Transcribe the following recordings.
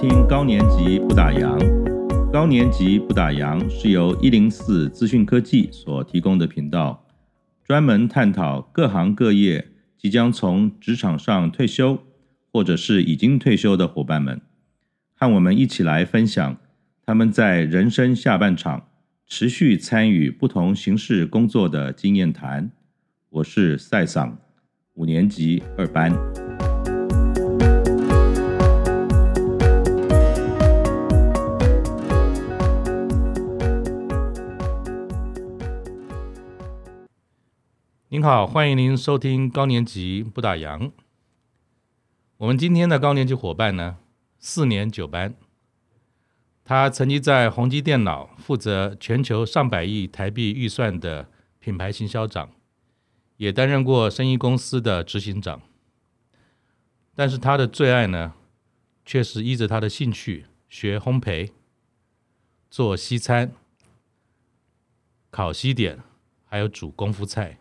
听高年级不打烊。高年级不打烊是由一零四资讯科技所提供的频道，专门探讨各行各业即将从职场上退休，或者是已经退休的伙伴们，和我们一起来分享他们在人生下半场持续参与不同形式工作的经验谈。我是赛桑，五年级二班。您好，欢迎您收听高年级不打烊。我们今天的高年级伙伴呢，四年九班。他曾经在宏基电脑负责全球上百亿台币预算的品牌行销长，也担任过生意公司的执行长。但是他的最爱呢，却是依着他的兴趣学烘焙、做西餐、烤西点，还有煮功夫菜。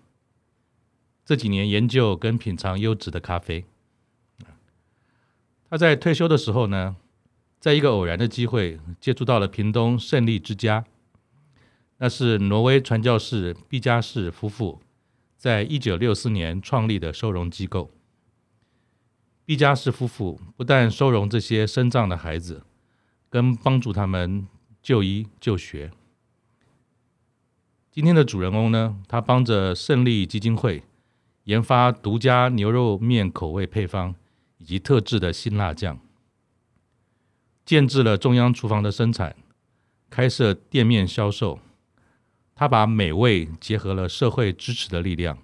这几年研究跟品尝优质的咖啡。他在退休的时候呢，在一个偶然的机会接触到了屏东胜利之家，那是挪威传教士毕加士夫妇在一九六四年创立的收容机构。毕加士夫妇不但收容这些身障的孩子，跟帮助他们就医就学。今天的主人翁呢，他帮着胜利基金会。研发独家牛肉面口味配方以及特制的辛辣酱，建置了中央厨房的生产，开设店面销售。他把美味结合了社会支持的力量，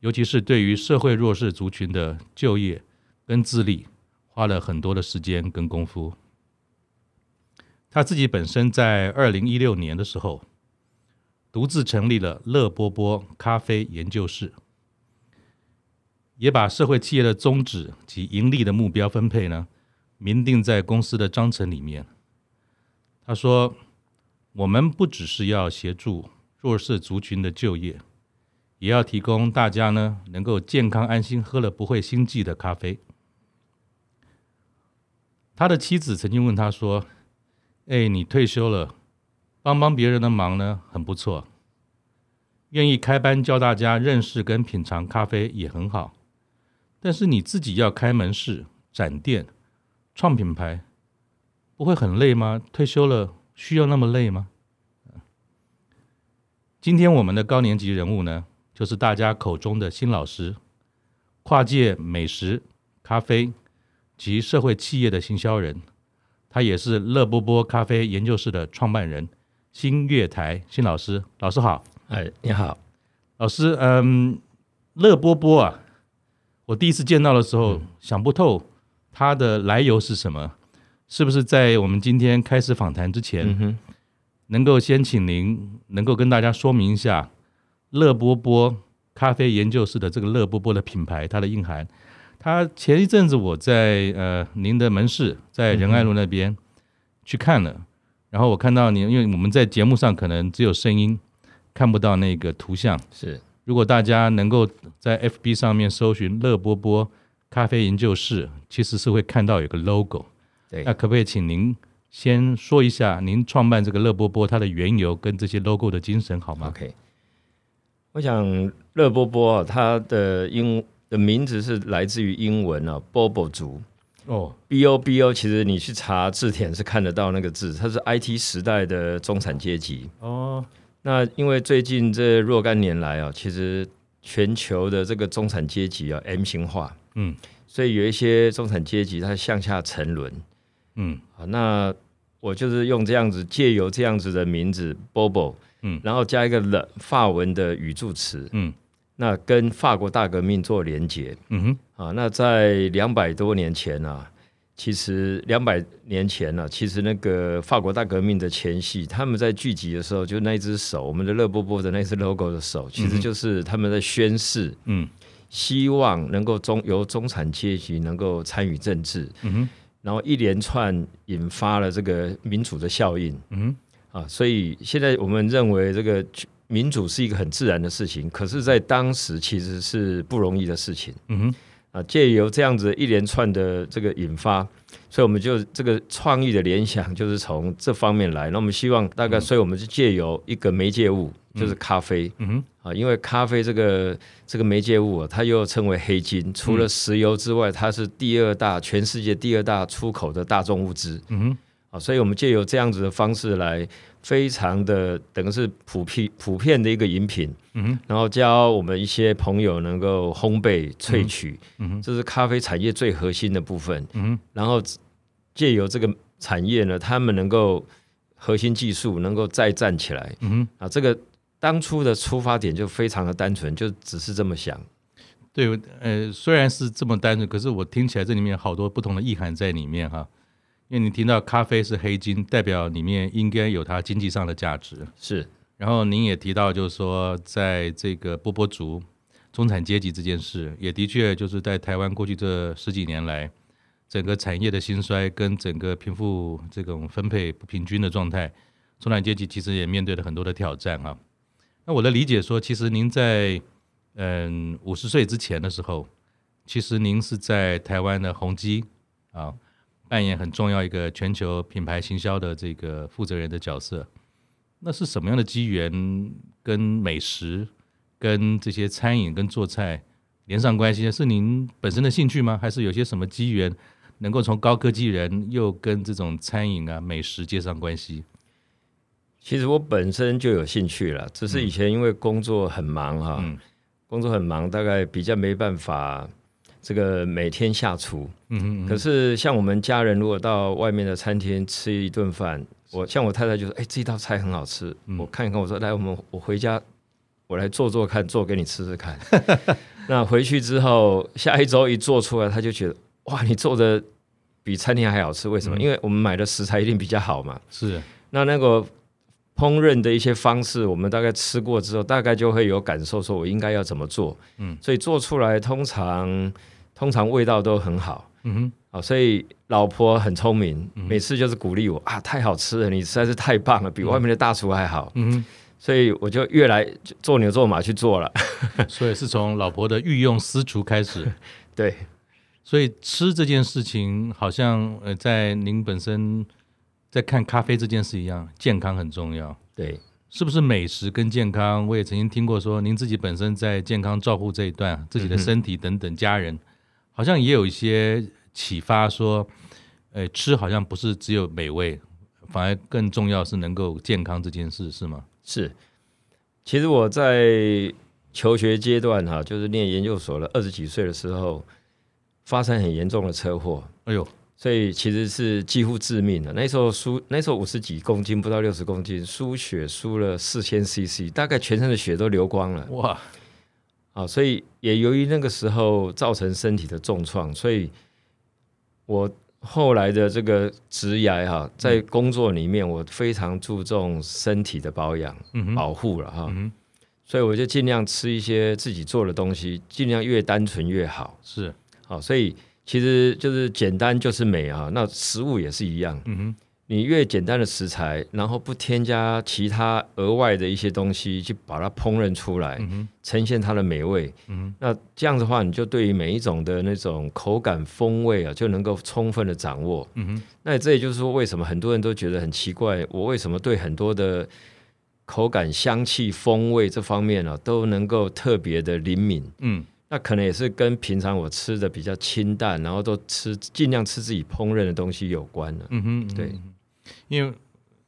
尤其是对于社会弱势族群的就业跟自立，花了很多的时间跟功夫。他自己本身在二零一六年的时候，独自成立了乐波波咖啡研究室。也把社会企业的宗旨及盈利的目标分配呢，明定在公司的章程里面。他说：“我们不只是要协助弱势族群的就业，也要提供大家呢能够健康安心喝了不会心悸的咖啡。”他的妻子曾经问他说：“哎，你退休了，帮帮别人的忙呢，很不错。愿意开班教大家认识跟品尝咖啡也很好。”但是你自己要开门市、展店、创品牌，不会很累吗？退休了需要那么累吗？今天我们的高年级人物呢，就是大家口中的新老师，跨界美食、咖啡及社会企业的行销人，他也是乐波波咖啡研究室的创办人，新月台新老师。老师好，哎，你好，老师，嗯，乐波波啊。我第一次见到的时候，嗯、想不透它的来由是什么，是不是在我们今天开始访谈之前，嗯、能够先请您能够跟大家说明一下乐波波咖啡研究室的这个乐波波的品牌，它的硬涵。它前一阵子我在呃您的门市在仁爱路那边去看了，嗯、然后我看到您，因为我们在节目上可能只有声音，看不到那个图像，是。如果大家能够在 FB 上面搜寻“乐波波咖啡研究室”，其实是会看到有个 logo。对，那可不可以请您先说一下您创办这个乐波波它的缘由跟这些 logo 的精神好吗？OK，我想乐波波它的英的名字是来自于英文啊，Bobo 族哦，B O B O，其实你去查字典是看得到那个字，它是 IT 时代的中产阶级哦。那因为最近这若干年来啊，其实全球的这个中产阶级啊 M 型化，嗯，所以有一些中产阶级它向下沉沦，嗯，好，那我就是用这样子借由这样子的名字 Bobo，嗯，然后加一个了法文的语助词，嗯，那跟法国大革命做连结，嗯哼，啊，那在两百多年前啊。其实两百年前呢、啊，其实那个法国大革命的前夕，他们在聚集的时候，就那只手，我们的乐波波的那只 logo 的手，其实就是他们在宣誓，嗯，希望能够中由中产阶级能够参与政治，嗯哼，然后一连串引发了这个民主的效应，嗯，啊，所以现在我们认为这个民主是一个很自然的事情，可是，在当时其实是不容易的事情，嗯哼。啊，借由这样子一连串的这个引发，所以我们就这个创意的联想就是从这方面来。那我们希望大概，所以我们是借由一个媒介物，嗯、就是咖啡，嗯哼，啊，因为咖啡这个这个媒介物啊，它又称为黑金，除了石油之外，它是第二大全世界第二大出口的大众物资，嗯哼，啊，所以我们借由这样子的方式来，非常的等于是普遍普遍的一个饮品，嗯，然后教我们一些朋友能够烘焙萃取，嗯哼，这是咖啡产业最核心的部分，嗯，然后。借由这个产业呢，他们能够核心技术能够再站起来。嗯，啊，这个当初的出发点就非常的单纯，就只是这么想。对，呃，虽然是这么单纯，可是我听起来这里面好多不同的意涵在里面哈。因为你听到咖啡是黑金，代表里面应该有它经济上的价值。是。然后您也提到，就是说，在这个波波族中产阶级这件事，也的确就是在台湾过去这十几年来。整个产业的兴衰跟整个贫富这种分配不平均的状态，中产阶级其实也面对了很多的挑战啊。那我的理解说，其实您在嗯五十岁之前的时候，其实您是在台湾的宏基啊扮演很重要一个全球品牌行销的这个负责人的角色。那是什么样的机缘跟美食、跟这些餐饮、跟做菜连上关系？是您本身的兴趣吗？还是有些什么机缘？能够从高科技人又跟这种餐饮啊美食接上关系，其实我本身就有兴趣了，只是以前因为工作很忙哈，嗯、工作很忙，大概比较没办法这个每天下厨。嗯哼嗯。可是像我们家人如果到外面的餐厅吃一顿饭，我像我太太就说：“哎，这道菜很好吃。嗯”我看一看，我说：“来，我们我回家，我来做做看，做给你吃吃看。”那回去之后，下一周一做出来，他就觉得。哇，你做的比餐厅还好吃，为什么？嗯、因为我们买的食材一定比较好嘛。是，那那个烹饪的一些方式，我们大概吃过之后，大概就会有感受，说我应该要怎么做。嗯，所以做出来通常通常味道都很好。嗯哼，好，所以老婆很聪明，每次就是鼓励我、嗯、啊，太好吃了，你实在是太棒了，比外面的大厨还好。嗯哼，所以我就越来做牛做马去做了。所以是从老婆的御用私厨开始。对。所以吃这件事情，好像呃，在您本身在看咖啡这件事一样，健康很重要。对，是不是美食跟健康？我也曾经听过说，您自己本身在健康照护这一段，自己的身体等等，家人、嗯、好像也有一些启发，说，呃，吃好像不是只有美味，反而更重要是能够健康这件事，是吗？是。其实我在求学阶段哈，就是念研究所了，二十几岁的时候。发生很严重的车祸，哎呦！所以其实是几乎致命的。那时候输，那时候五十几公斤，不到六十公斤，输血输了四千 CC，大概全身的血都流光了。哇！啊，所以也由于那个时候造成身体的重创，所以我后来的这个职涯哈，在工作里面我非常注重身体的保养、嗯、保护了哈。嗯、所以我就尽量吃一些自己做的东西，尽量越单纯越好。是。好，所以其实就是简单就是美啊。那食物也是一样，嗯哼，你越简单的食材，然后不添加其他额外的一些东西，去把它烹饪出来，嗯，呈现它的美味，嗯，那这样子的话，你就对于每一种的那种口感风味啊，就能够充分的掌握，嗯哼。那这也就是说，为什么很多人都觉得很奇怪，我为什么对很多的口感、香气、风味这方面啊，都能够特别的灵敏，嗯。那可能也是跟平常我吃的比较清淡，然后都吃尽量吃自己烹饪的东西有关的。嗯哼，对，因为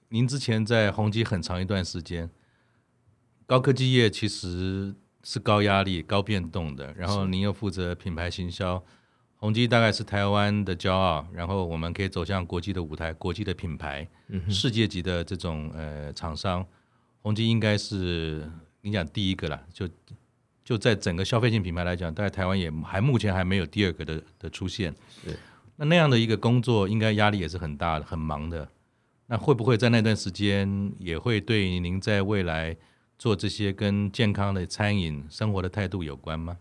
您之前在宏基很长一段时间，高科技业其实是高压力、高变动的。然后您又负责品牌行销，宏基大概是台湾的骄傲。然后我们可以走向国际的舞台，国际的品牌，世界级的这种呃厂商，宏基应该是你讲第一个了，就。就在整个消费性品牌来讲，大概台湾也还目前还没有第二个的的出现。是，那那样的一个工作，应该压力也是很大的，很忙的。那会不会在那段时间，也会对您在未来做这些跟健康的餐饮生活的态度有关吗？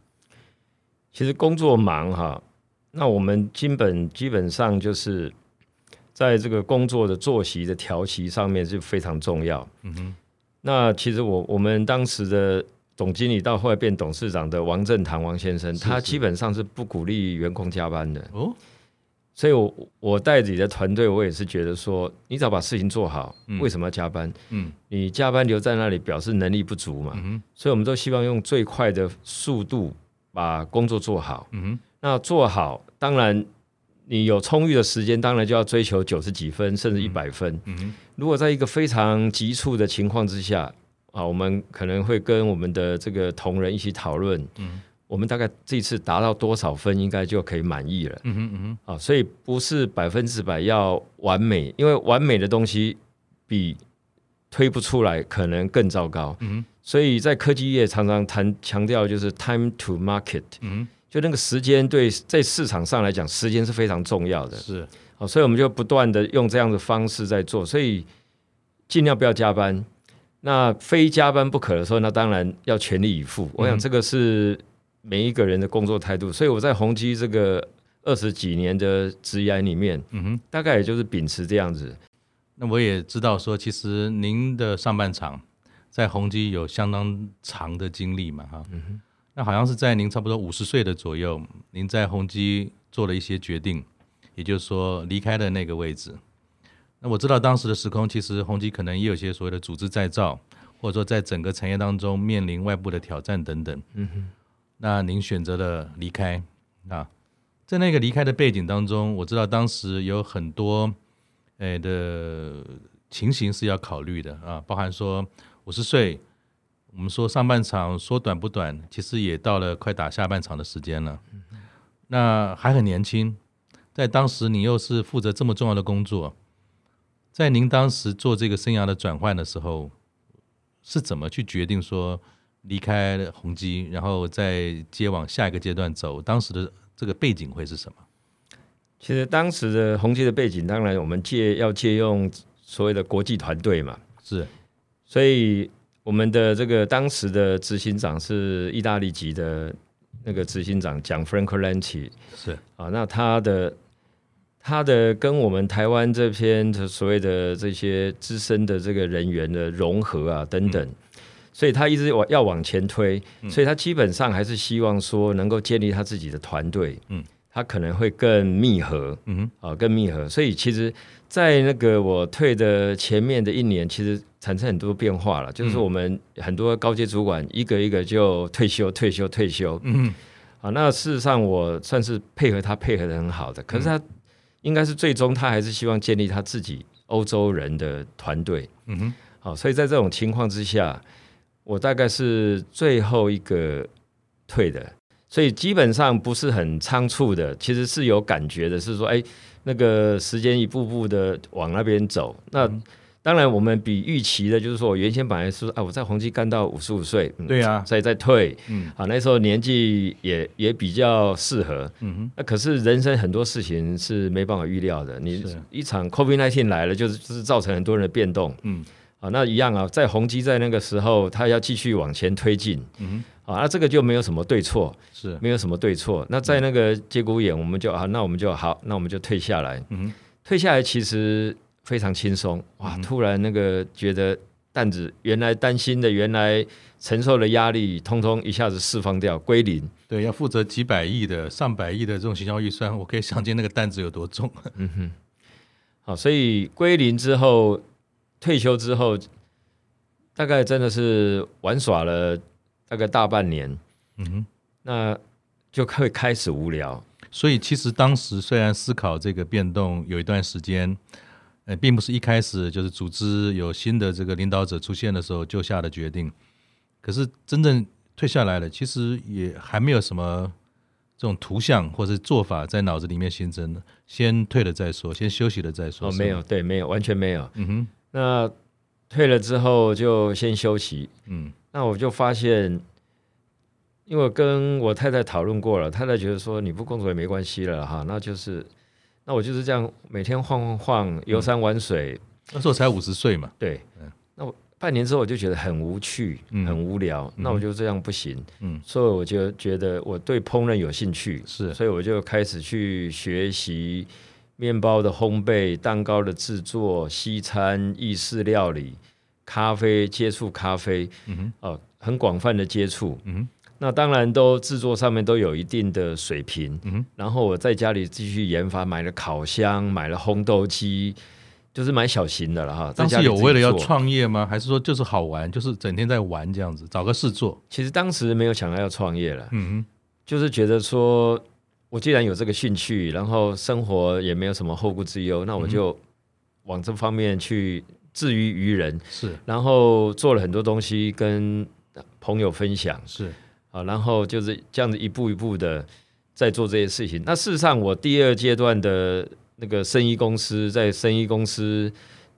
其实工作忙哈，那我们基本基本上就是在这个工作的作息的调息上面是非常重要。嗯哼，那其实我我们当时的。总经理到后来变董事长的王振堂王先生，他基本上是不鼓励员工加班的。哦，所以我我带自己的团队，我也是觉得说，你只要把事情做好，嗯、为什么要加班？嗯，你加班留在那里，表示能力不足嘛。嗯，所以我们都希望用最快的速度把工作做好。嗯哼，那做好，当然你有充裕的时间，当然就要追求九十几分，甚至一百分。嗯哼，如果在一个非常急促的情况之下，啊，我们可能会跟我们的这个同仁一起讨论。嗯。我们大概这次达到多少分，应该就可以满意了。嗯哼嗯哼，啊，所以不是百分之百要完美，因为完美的东西比推不出来可能更糟糕。嗯哼，所以在科技业常常谈强调就是 time to market。嗯哼，就那个时间对在市场上来讲，时间是非常重要的。是，好，所以我们就不断的用这样的方式在做，所以尽量不要加班。那非加班不可的时候，那当然要全力以赴。嗯、我想这个是。每一个人的工作态度，所以我在宏基这个二十几年的职涯里面，嗯哼，大概也就是秉持这样子。那我也知道说，其实您的上半场在宏基有相当长的经历嘛，哈，嗯哼，那好像是在您差不多五十岁的左右，您在宏基做了一些决定，也就是说离开了那个位置。那我知道当时的时空，其实宏基可能也有些所谓的组织再造，或者说在整个产业当中面临外部的挑战等等，嗯哼。那您选择了离开啊，在那个离开的背景当中，我知道当时有很多诶的情形是要考虑的啊，包含说五十岁，我们说上半场说短不短，其实也到了快打下半场的时间了。那还很年轻，在当时你又是负责这么重要的工作，在您当时做这个生涯的转换的时候，是怎么去决定说？离开了宏基，然后再接往下一个阶段走。当时的这个背景会是什么？其实当时的宏基的背景，当然我们借要借用所谓的国际团队嘛，是。所以我们的这个当时的执行长是意大利籍的那个执行长，Gianfranco Lanci，是啊。那他的他的跟我们台湾这边的所谓的这些资深的这个人员的融合啊等等。嗯所以他一直往要往前推，所以他基本上还是希望说能够建立他自己的团队，嗯，他可能会更密合，嗯哼，啊，更密合。所以其实，在那个我退的前面的一年，其实产生很多变化了，就是我们很多高阶主管一个一个就退休、退休、退休，嗯，啊，那事实上我算是配合他配合的很好的，可是他应该是最终他还是希望建立他自己欧洲人的团队，嗯。哼，好，所以在这种情况之下。我大概是最后一个退的，所以基本上不是很仓促的，其实是有感觉的，是说，哎，那个时间一步步的往那边走。那当然，我们比预期的，就是说我原先本来是，啊，我在宏基干到五十五岁，对啊，所以再退，嗯，啊，那时候年纪也也比较适合，嗯哼。那可是人生很多事情是没办法预料的，你一场 COVID-19 来了，就是就是造成很多人的变动，嗯。啊，那一样啊，在宏基在那个时候，他要继续往前推进，嗯，啊，那这个就没有什么对错，是没有什么对错。那在那个节骨眼，我们就啊，那我们就好，那我们就退下来，嗯，退下来其实非常轻松，哇，突然那个觉得担子原来担心的，原来承受的压力，通通一下子释放掉，归零。对，要负责几百亿的、上百亿的这种行销预算，我可以想见那个担子有多重。嗯哼，好，所以归零之后。退休之后，大概真的是玩耍了大概大半年，嗯哼，那就会开始无聊。所以其实当时虽然思考这个变动有一段时间，呃，并不是一开始就是组织有新的这个领导者出现的时候就下的决定。可是真正退下来了，其实也还没有什么这种图像或者做法在脑子里面形成的。先退了再说，先休息了再说。哦，没有，对，没有，完全没有。嗯哼。那退了之后就先休息，嗯，那我就发现，因为我跟我太太讨论过了，太太觉得说你不工作也没关系了哈，那就是，那我就是这样每天晃晃晃，游山玩水。嗯、那时候才五十岁嘛，对，嗯，那我半年之后我就觉得很无趣，嗯、很无聊，那我就这样不行，嗯，所以我就觉得我对烹饪有兴趣，是，所以我就开始去学习。面包的烘焙、蛋糕的制作、西餐、意式料理、咖啡接触咖啡，嗯哼，哦，很广泛的接触，嗯哼，那当然都制作上面都有一定的水平。嗯哼，然后我在家里继续研发，买了烤箱，买了烘豆机，就是买小型的了哈。当时有为了要创业吗？还是说就是好玩，就是整天在玩这样子，找个事做？其实当时没有想到要创业了。嗯哼，就是觉得说，我既然有这个兴趣，然后生活也没有什么后顾之忧，那我就往这方面去自娱于人。是，然后做了很多东西跟朋友分享。是。啊，然后就是这样子一步一步的在做这些事情。那事实上，我第二阶段的那个生意公司在生意公司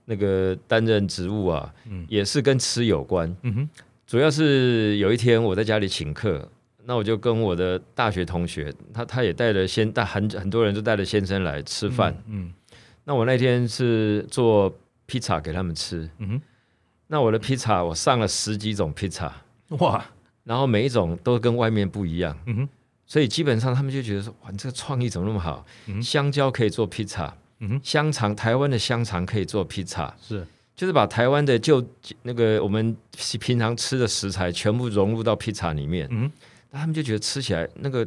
那个担任职务啊，嗯，也是跟吃有关。嗯哼，主要是有一天我在家里请客，那我就跟我的大学同学，他他也带了先带很很多人都带了先生来吃饭。嗯，嗯，那我那天是做披萨给他们吃。嗯哼，那我的披萨我上了十几种披萨。哇！然后每一种都跟外面不一样，嗯哼，所以基本上他们就觉得说，哇，你这个创意怎么那么好？嗯、香蕉可以做披萨，嗯哼，香肠，台湾的香肠可以做披萨，是，就是把台湾的就那个我们平常吃的食材全部融入到披萨里面，嗯，那他们就觉得吃起来那个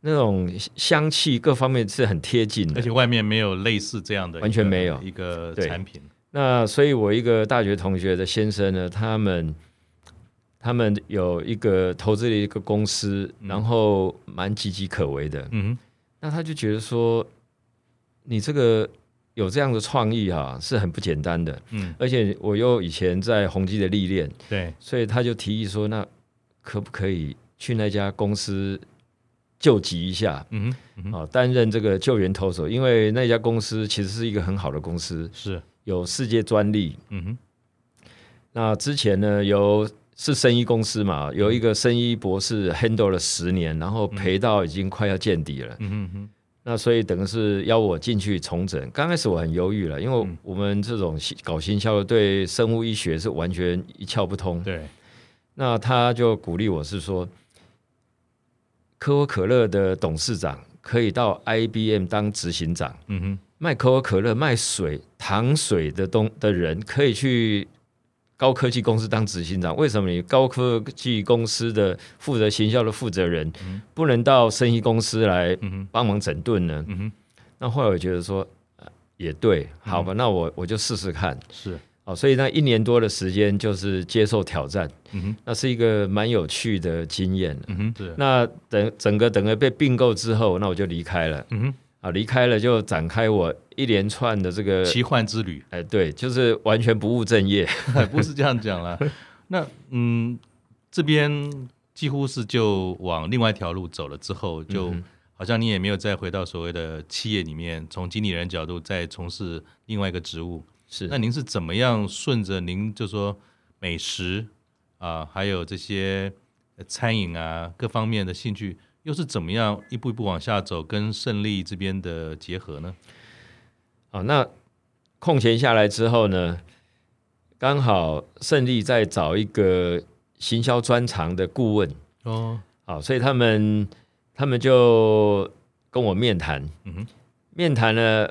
那种香气各方面是很贴近的，而且外面没有类似这样的，完全没有一个产品。那所以，我一个大学同学的先生呢，他们。他们有一个投资了一个公司，然后蛮岌岌可危的。嗯哼，那他就觉得说，你这个有这样的创意哈、啊，是很不简单的。嗯，而且我又以前在宏基的历练，对，所以他就提议说，那可不可以去那家公司救急一下？嗯哼，啊，担任这个救援投手，因为那家公司其实是一个很好的公司，是有世界专利。嗯哼，那之前呢有。是生医公司嘛？有一个生医博士 handle 了十年，然后赔到已经快要见底了。嗯哼哼。那所以等于是邀我进去重整。刚开始我很犹豫了，因为我们这种搞新销的对生物医学是完全一窍不通。对。那他就鼓励我是说，可口可乐的董事长可以到 IBM 当执行长。嗯哼。卖可口可乐、卖水、糖水的东的人可以去。高科技公司当执行长，为什么你高科技公司的负责行销的负责人不能到生意公司来帮忙整顿呢？嗯哼，那后来我觉得说也对，好吧，那我我就试试看。是哦，所以那一年多的时间就是接受挑战，嗯哼，那是一个蛮有趣的经验。嗯哼，对。那等整个整个被并购之后，那我就离开了。嗯哼。啊，离开了就展开我一连串的这个奇幻之旅。哎，对，就是完全不务正业，不是这样讲了。那嗯，这边几乎是就往另外一条路走了之后，就好像你也没有再回到所谓的企业里面，从经理人角度再从事另外一个职务。是，那您是怎么样顺着您就说美食啊，还有这些餐饮啊各方面的兴趣？又是怎么样一步一步往下走，跟胜利这边的结合呢？好，那空闲下来之后呢，刚好胜利在找一个行销专长的顾问哦，好，所以他们他们就跟我面谈，嗯哼，面谈呢，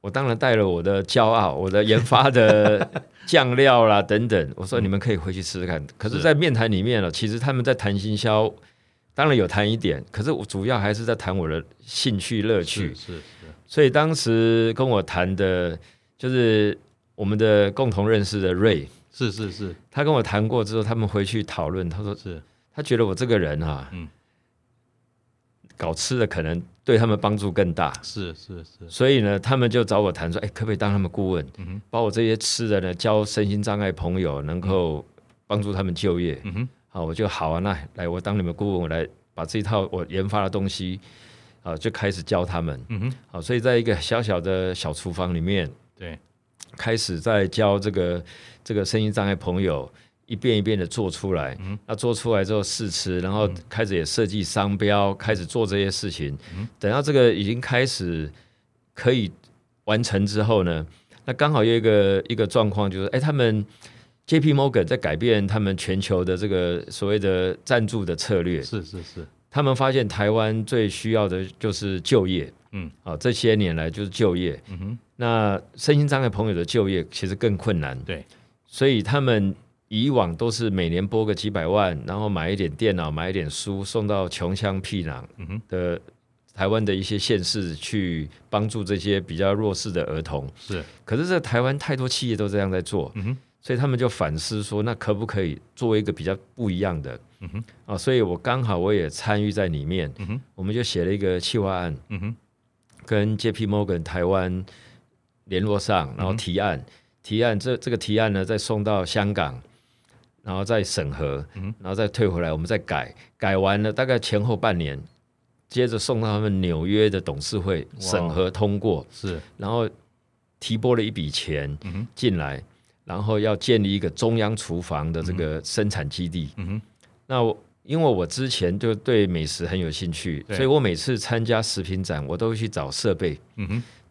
我当然带了我的骄傲，我的研发的酱料啦等等，我说你们可以回去试试看。嗯、可是，在面谈里面呢，其实他们在谈行销。当然有谈一点，可是我主要还是在谈我的兴趣乐趣。是是，是，所以当时跟我谈的，就是我们的共同认识的瑞。是是是，他跟我谈过之后，他们回去讨论，他说是，他觉得我这个人啊，嗯，搞吃的可能对他们帮助更大。是是是，所以呢，他们就找我谈说，哎，可不可以当他们顾问？嗯哼，把我这些吃的呢，教身心障碍朋友，能够帮助他们就业。嗯哼。好，我就好啊，那来我当你们顾问，我来把这一套我研发的东西啊，就开始教他们。嗯哼，好，所以在一个小小的小厨房里面，对，开始在教这个这个身心障碍朋友一遍一遍的做出来。嗯，那做出来之后试吃，然后开始也设计商标，开始做这些事情。嗯，等到这个已经开始可以完成之后呢，那刚好有一个一个状况就是，哎，他们。J.P. Morgan 在改变他们全球的这个所谓的赞助的策略，是是是，他们发现台湾最需要的就是就业，嗯，啊，这些年来就是就业，嗯哼，那身心障碍朋友的就业其实更困难，对，所以他们以往都是每年拨个几百万，然后买一点电脑，买一点书，送到穷乡僻壤的台湾的一些县市去帮助这些比较弱势的儿童。是，可是这台湾太多企业都这样在做，嗯，所以他们就反思说，那可不可以做一个比较不一样的？啊，所以我刚好我也参与在里面，我们就写了一个企划案，跟 JP Morgan 台湾联络上，然后提案，嗯、提案这这个提案呢，再送到香港。然后再审核，然后再退回来，我们再改，改完了大概前后半年，接着送到他们纽约的董事会审核通过，是，然后提拨了一笔钱进来，然后要建立一个中央厨房的这个生产基地。那因为我之前就对美食很有兴趣，所以我每次参加食品展，我都会去找设备。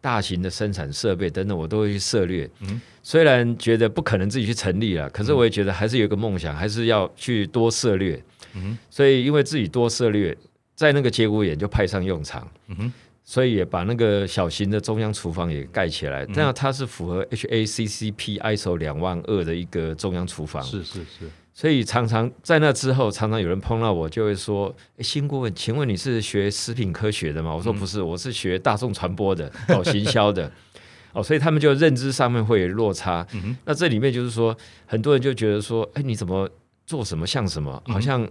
大型的生产设备等等，我都会去涉猎。嗯，虽然觉得不可能自己去成立了，可是我也觉得还是有一个梦想，还是要去多涉猎。嗯，所以因为自己多涉猎，在那个节骨眼就派上用场。嗯，所以也把那个小型的中央厨房也盖起来。这样它是符合 HACCP ISO 两万二的一个中央厨房。是是是。所以常常在那之后，常常有人碰到我，就会说：“哎，新顾问，请问你是学食品科学的吗？”我说：“不是，我是学大众传播的，搞行销的。”哦，所以他们就认知上面会有落差。嗯、那这里面就是说，很多人就觉得说：“哎，你怎么做什么像什么？好像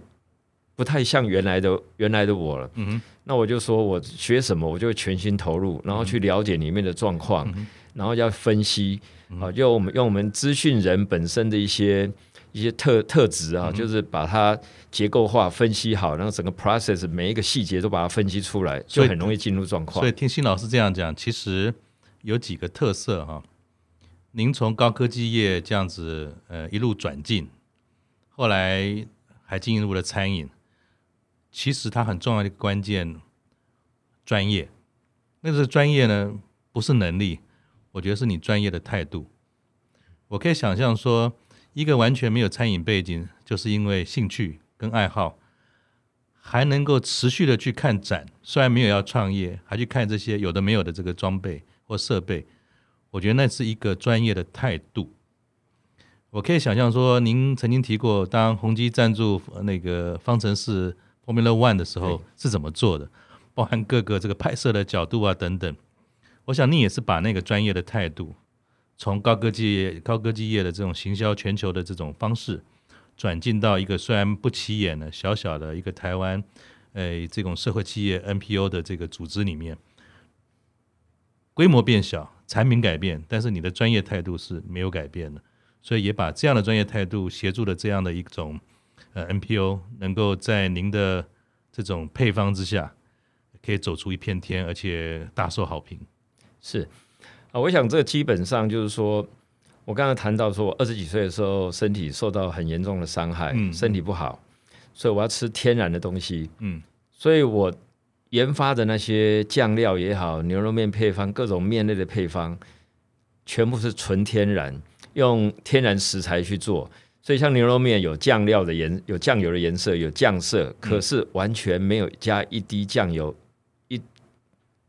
不太像原来的原来的我了。嗯”那我就说我学什么，我就全心投入，然后去了解里面的状况，嗯、然后要分析。啊，就我们用我们资讯人本身的一些。一些特特质啊，就是把它结构化分析好，然后整个 process 每一个细节都把它分析出来，就很容易进入状况。所以听新老师这样讲，其实有几个特色哈。您从高科技业这样子呃一路转进，后来还进入了餐饮，其实它很重要的关键专业。那个专业呢，不是能力，我觉得是你专业的态度。我可以想象说。一个完全没有餐饮背景，就是因为兴趣跟爱好，还能够持续的去看展，虽然没有要创业，还去看这些有的没有的这个装备或设备，我觉得那是一个专业的态度。我可以想象说，您曾经提过，当宏基赞助那个方程式 Formula One 的时候是怎么做的，包含各个这个拍摄的角度啊等等。我想你也是把那个专业的态度。从高科技高科技业的这种行销全球的这种方式，转进到一个虽然不起眼的小小的一个台湾，呃，这种社会企业 NPO 的这个组织里面，规模变小，产品改变，但是你的专业态度是没有改变的，所以也把这样的专业态度协助了这样的一种呃 NPO，能够在您的这种配方之下，可以走出一片天，而且大受好评。是。啊，我想这基本上就是说，我刚才谈到说，我二十几岁的时候身体受到很严重的伤害，嗯，身体不好，所以我要吃天然的东西，嗯，所以我研发的那些酱料也好，牛肉面配方，各种面类的配方，全部是纯天然，用天然食材去做，所以像牛肉面有酱料的颜，有酱油的颜色，有酱色，可是完全没有加一滴酱油。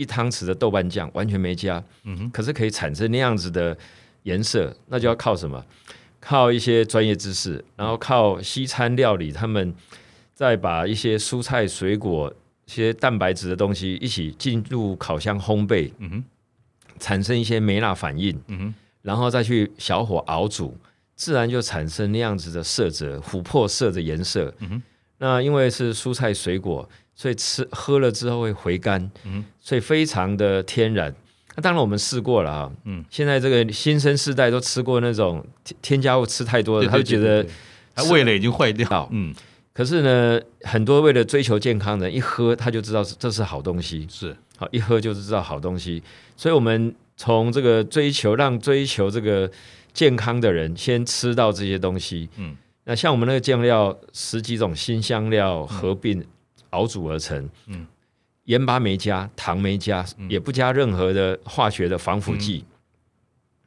一汤匙的豆瓣酱完全没加，嗯哼，可是可以产生那样子的颜色，那就要靠什么？靠一些专业知识，然后靠西餐料理，他们再把一些蔬菜、水果、一些蛋白质的东西一起进入烤箱烘焙，嗯哼，产生一些梅纳反应，嗯哼，然后再去小火熬煮，自然就产生那样子的色泽，琥珀色的颜色，嗯哼，那因为是蔬菜水果。所以吃喝了之后会回甘，嗯，所以非常的天然。那当然我们试过了啊，嗯，现在这个新生世代都吃过那种添加物吃太多了，他就觉得他味蕾已经坏掉，嗯。可是呢，很多为了追求健康的人，一喝他就知道这是好东西，是好一喝就是知道好东西。所以我们从这个追求让追求这个健康的人先吃到这些东西，嗯。那像我们那个酱料十几种新香料合并。嗯熬煮而成，嗯，盐巴没加，糖没加，嗯、也不加任何的化学的防腐剂，嗯、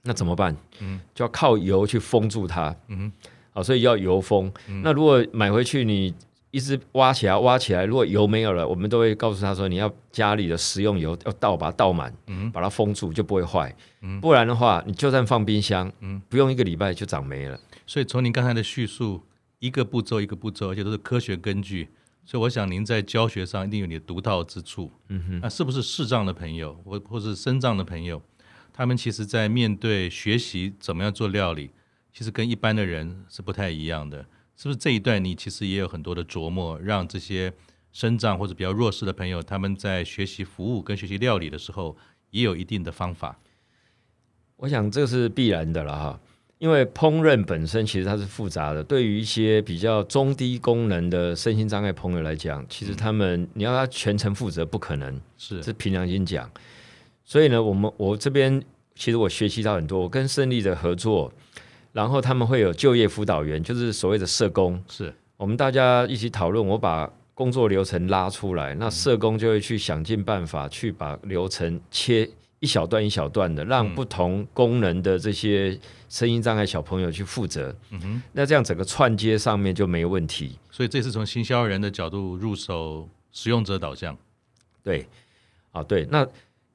那怎么办？嗯，就要靠油去封住它，嗯，好，所以要油封。嗯、那如果买回去你一直挖起来挖起来，如果油没有了，我们都会告诉他说，你要家里的食用油要倒，把它倒满，嗯，把它封住就不会坏。嗯，不然的话，你就算放冰箱，嗯，不用一个礼拜就长霉了。所以从您刚才的叙述，一个步骤一个步骤，而且都是科学根据，所以我想您在教学上一定有你的独到之处。嗯哼，那是不是视障的朋友，或或是身障的朋友，他们其实在面对学习怎么样做料理，其实跟一般的人是不太一样的。是不是这一段你其实也有很多的琢磨，让这些身障或者比较弱势的朋友，他们在学习服务跟学习料理的时候，也有一定的方法？我想这是必然的了哈，因为烹饪本身其实它是复杂的，对于一些比较中低功能的身心障碍朋友来讲，其实他们、嗯、你要他全程负责不可能，是是凭良心讲。所以呢，我们我这边其实我学习到很多，我跟胜利的合作。然后他们会有就业辅导员，就是所谓的社工，是我们大家一起讨论。我把工作流程拉出来，那社工就会去想尽办法去把流程切一小段一小段的，让不同功能的这些声音障碍小朋友去负责。嗯哼，那这样整个串接上面就没问题。所以这是从行销人的角度入手，使用者导向。对，啊对，那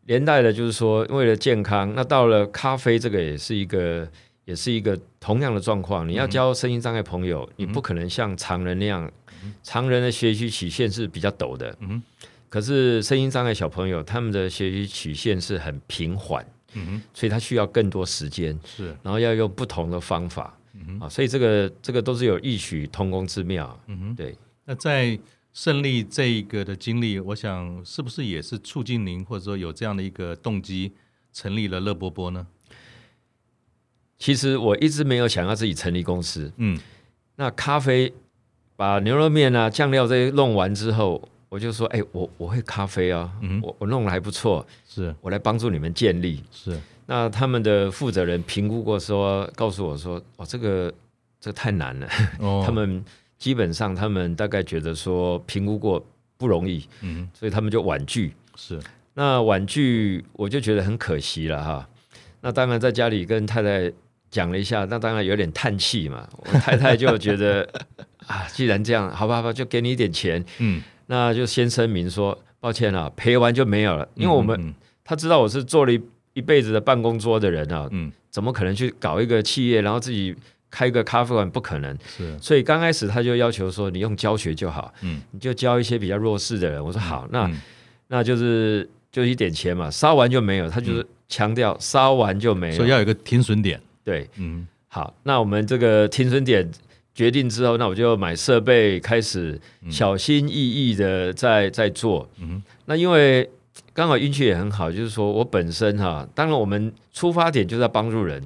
连带的就是说，为了健康，那到了咖啡这个也是一个。也是一个同样的状况，你要教声音障碍朋友，嗯、你不可能像常人那样，嗯、常人的学习曲线是比较陡的，嗯、可是声音障碍小朋友他们的学习曲线是很平缓，嗯、所以他需要更多时间，是，然后要用不同的方法，嗯、啊，所以这个这个都是有异曲同工之妙，嗯、对。那在胜利这一个的经历，我想是不是也是促进您或者说有这样的一个动机，成立了乐波波呢？其实我一直没有想要自己成立公司。嗯，那咖啡把牛肉面啊、酱料这些弄完之后，我就说：“哎，我我会咖啡啊，嗯、我我弄得还不错，是我来帮助你们建立。”是。那他们的负责人评估过说，告诉我说：“哦，这个这个太难了。哦” 他们基本上他们大概觉得说评估过不容易，嗯，所以他们就婉拒。是。那婉拒我就觉得很可惜了哈。那当然在家里跟太太。讲了一下，那当然有点叹气嘛。我太太就觉得 啊，既然这样，好吧，好吧，就给你一点钱。嗯，那就先声明说，抱歉啊，赔完就没有了。因为我们、嗯嗯、他知道我是做了一一辈子的办公桌的人啊，嗯，怎么可能去搞一个企业，然后自己开个咖啡馆？不可能。是，所以刚开始他就要求说，你用教学就好，嗯，你就教一些比较弱势的人。我说好，那、嗯、那就是就一点钱嘛，烧完就没有。他就是强调烧完就没有，所以要有一个停损点。对，嗯，好，那我们这个停损点决定之后，那我就买设备，开始小心翼翼的在在做。嗯，那因为刚好运气也很好，就是说我本身哈，当然我们出发点就是要帮助人，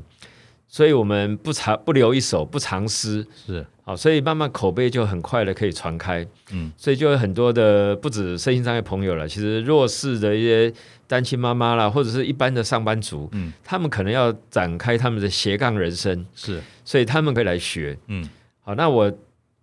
所以我们不藏不留一手，不藏私，是。好，所以慢慢口碑就很快的可以传开。嗯，所以就有很多的不止身心障碍朋友了，其实弱势的一些。单亲妈妈啦，或者是一般的上班族，嗯，他们可能要展开他们的斜杠人生，是，所以他们可以来学，嗯，好，那我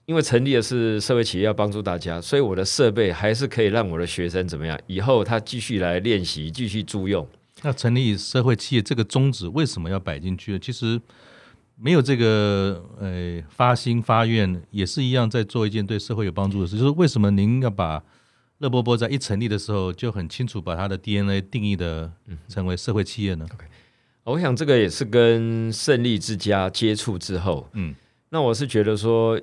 因为成立的是社会企业，要帮助大家，所以我的设备还是可以让我的学生怎么样？以后他继续来练习，继续租用。那成立社会企业这个宗旨为什么要摆进去？其实没有这个呃发心发愿，也是一样在做一件对社会有帮助的事。就是为什么您要把？乐波波在一成立的时候就很清楚把它的 DNA 定义的成为社会企业呢。Okay. 我想这个也是跟胜利之家接触之后，嗯，那我是觉得说，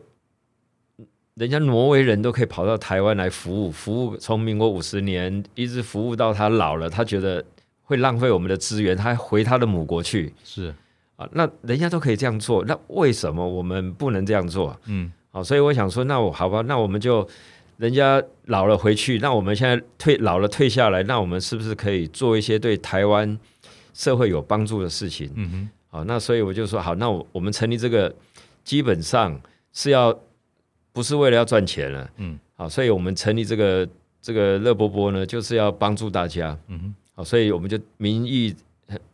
人家挪威人都可以跑到台湾来服务，服务从民国五十年一直服务到他老了，他觉得会浪费我们的资源，他还回他的母国去。是啊，那人家都可以这样做，那为什么我们不能这样做？嗯，好，所以我想说，那我好吧，那我们就。人家老了回去，那我们现在退老了退下来，那我们是不是可以做一些对台湾社会有帮助的事情？嗯哼，好，那所以我就说好，那我我们成立这个基本上是要不是为了要赚钱了，嗯，好，所以我们成立这个这个乐波波呢，就是要帮助大家，嗯哼，好，所以我们就名义